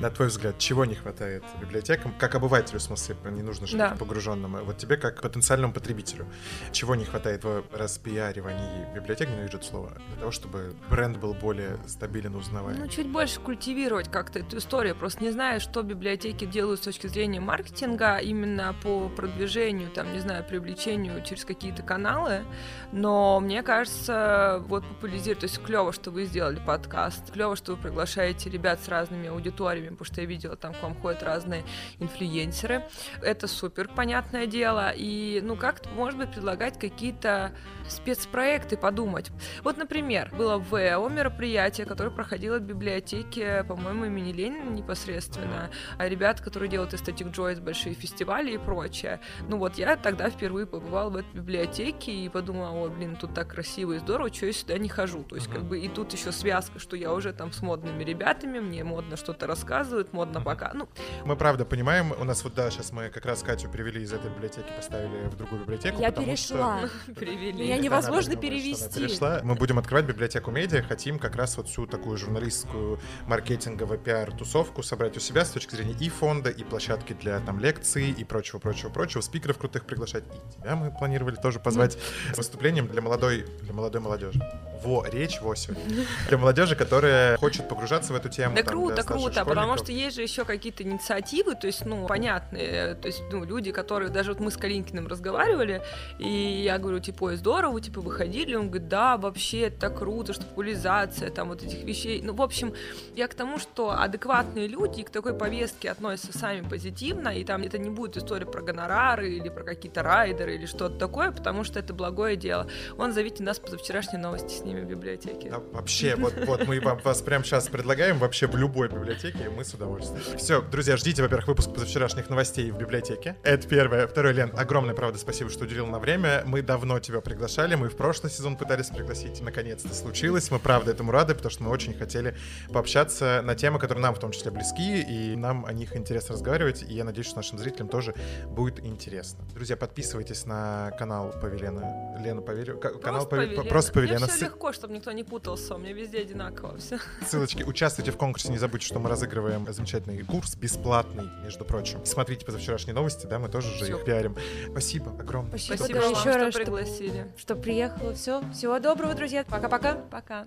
На твой взгляд, чего не хватает библиотекам? Как обывателю, в смысле, не нужно что-то Да. погруженному. Вот тебе, как потенциальному потребителю, чего не хватает в распиаривании библиотек, ненавижу это слово, для того, чтобы бренд был более стабилен, узнаваем? Ну, чуть больше культивировать как-то эту историю. Просто не знаю, что библиотеки делают с точки зрения маркетинга именно по продвижению, там, не знаю, привлечению через какие-то каналы. Но мне кажется, вот популяризировать, то есть клево, что вы сделали подкаст, клево, что вы приглашаете ребят с разными аудиториями, потому что я видела, там к вам ходят разные инфлюенсеры. Это супер, понятное дело. И, ну, как может быть, предлагать какие-то спецпроекты, подумать. Вот, например, было ВЭО мероприятие, которое проходило в библиотеке, по-моему, имени Ленина непосредственно. А ребят, которые делают Aesthetic Joys, большие фестивали и прочее. Ну вот, я тогда впервые побывала в этой библиотеке и подумала, ой, блин, тут так красиво и здорово, что я сюда не хожу. То есть, как бы, и тут еще связка, что я уже там с модными ребятами, мне модно что-то рассказывают, модно пока. Ну, Мы правда понимаем, у нас вот, да, сейчас мы как раз Катю привели из этой библиотеки, поставили в другую библиотеку. Я перешла. привели. Меня Это невозможно перевести. перешла. Мы будем открывать библиотеку медиа, хотим как раз вот всю такую журналистскую, маркетинговую пиар-тусовку собрать у себя с точки зрения и фонда, и площадки для там лекций, и прочего, прочего, прочего, спикеров крутых приглашать. И тебя мы планировали тоже позвать с выступлением для молодой, для молодой молодежи. Во, речь во сегодня. Для молодежи, которая хочет погружаться в эту тему. Да там, круто, круто, потому школьников. что есть же еще какие-то инициативы, то есть, ну, понятные, то есть, ну, люди, которые, даже вот мы с Калинкиным разговаривали, и я говорю, типа, ой, здорово, типа, выходили, он говорит, да, вообще, это так круто, что популяризация, там, вот этих вещей, ну, в общем, я к тому, что адекватные люди к такой повестке относятся сами позитивно, и там это не будет история про гонорары или про какие-то райдеры или что-то такое, потому что это благое дело. Он зовите нас позавчерашней новости с ними в библиотеке. Да, вообще, вот, вот мы вам, вас прямо сейчас предлагаем вообще в любой библиотеке, мы с удовольствием. Все, друзья, ждите, во-первых, выпуск позавчерашних новостей в библиотеке. Это первое. Второе, Лен, огромное, правда, спасибо, что уделил на время. Мы давно тебя приглашали, мы в прошлый сезон пытались пригласить, наконец-то случилось. Мы, правда, этому рады, потому что мы очень хотели пообщаться на темы, которые нам в том числе близки, и нам о них интересно разговаривать, и я надеюсь, что нашим зрителям тоже будет интересно. Друзья, подписывайтесь на канал Павелена. Лена Павелена. Канал Паве- Павелена. Просто Павелена. Мне все легко, чтобы никто не путался, у меня везде одинаково все. Ссылочки. Участвуйте в конкурсе. Не забудьте, что мы разыгрываем замечательный курс, бесплатный, между прочим. Смотрите позавчерашние новости, да, мы тоже же их пиарим. Спасибо огромное. Спасибо, Спасибо вам, еще что раз, что- пригласили. Что приехала. Все. Всего доброго, друзья. Пока-пока. Пока.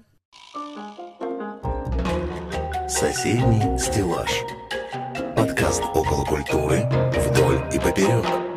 Соседний стеллаж. Подкаст около культуры вдоль и поперек.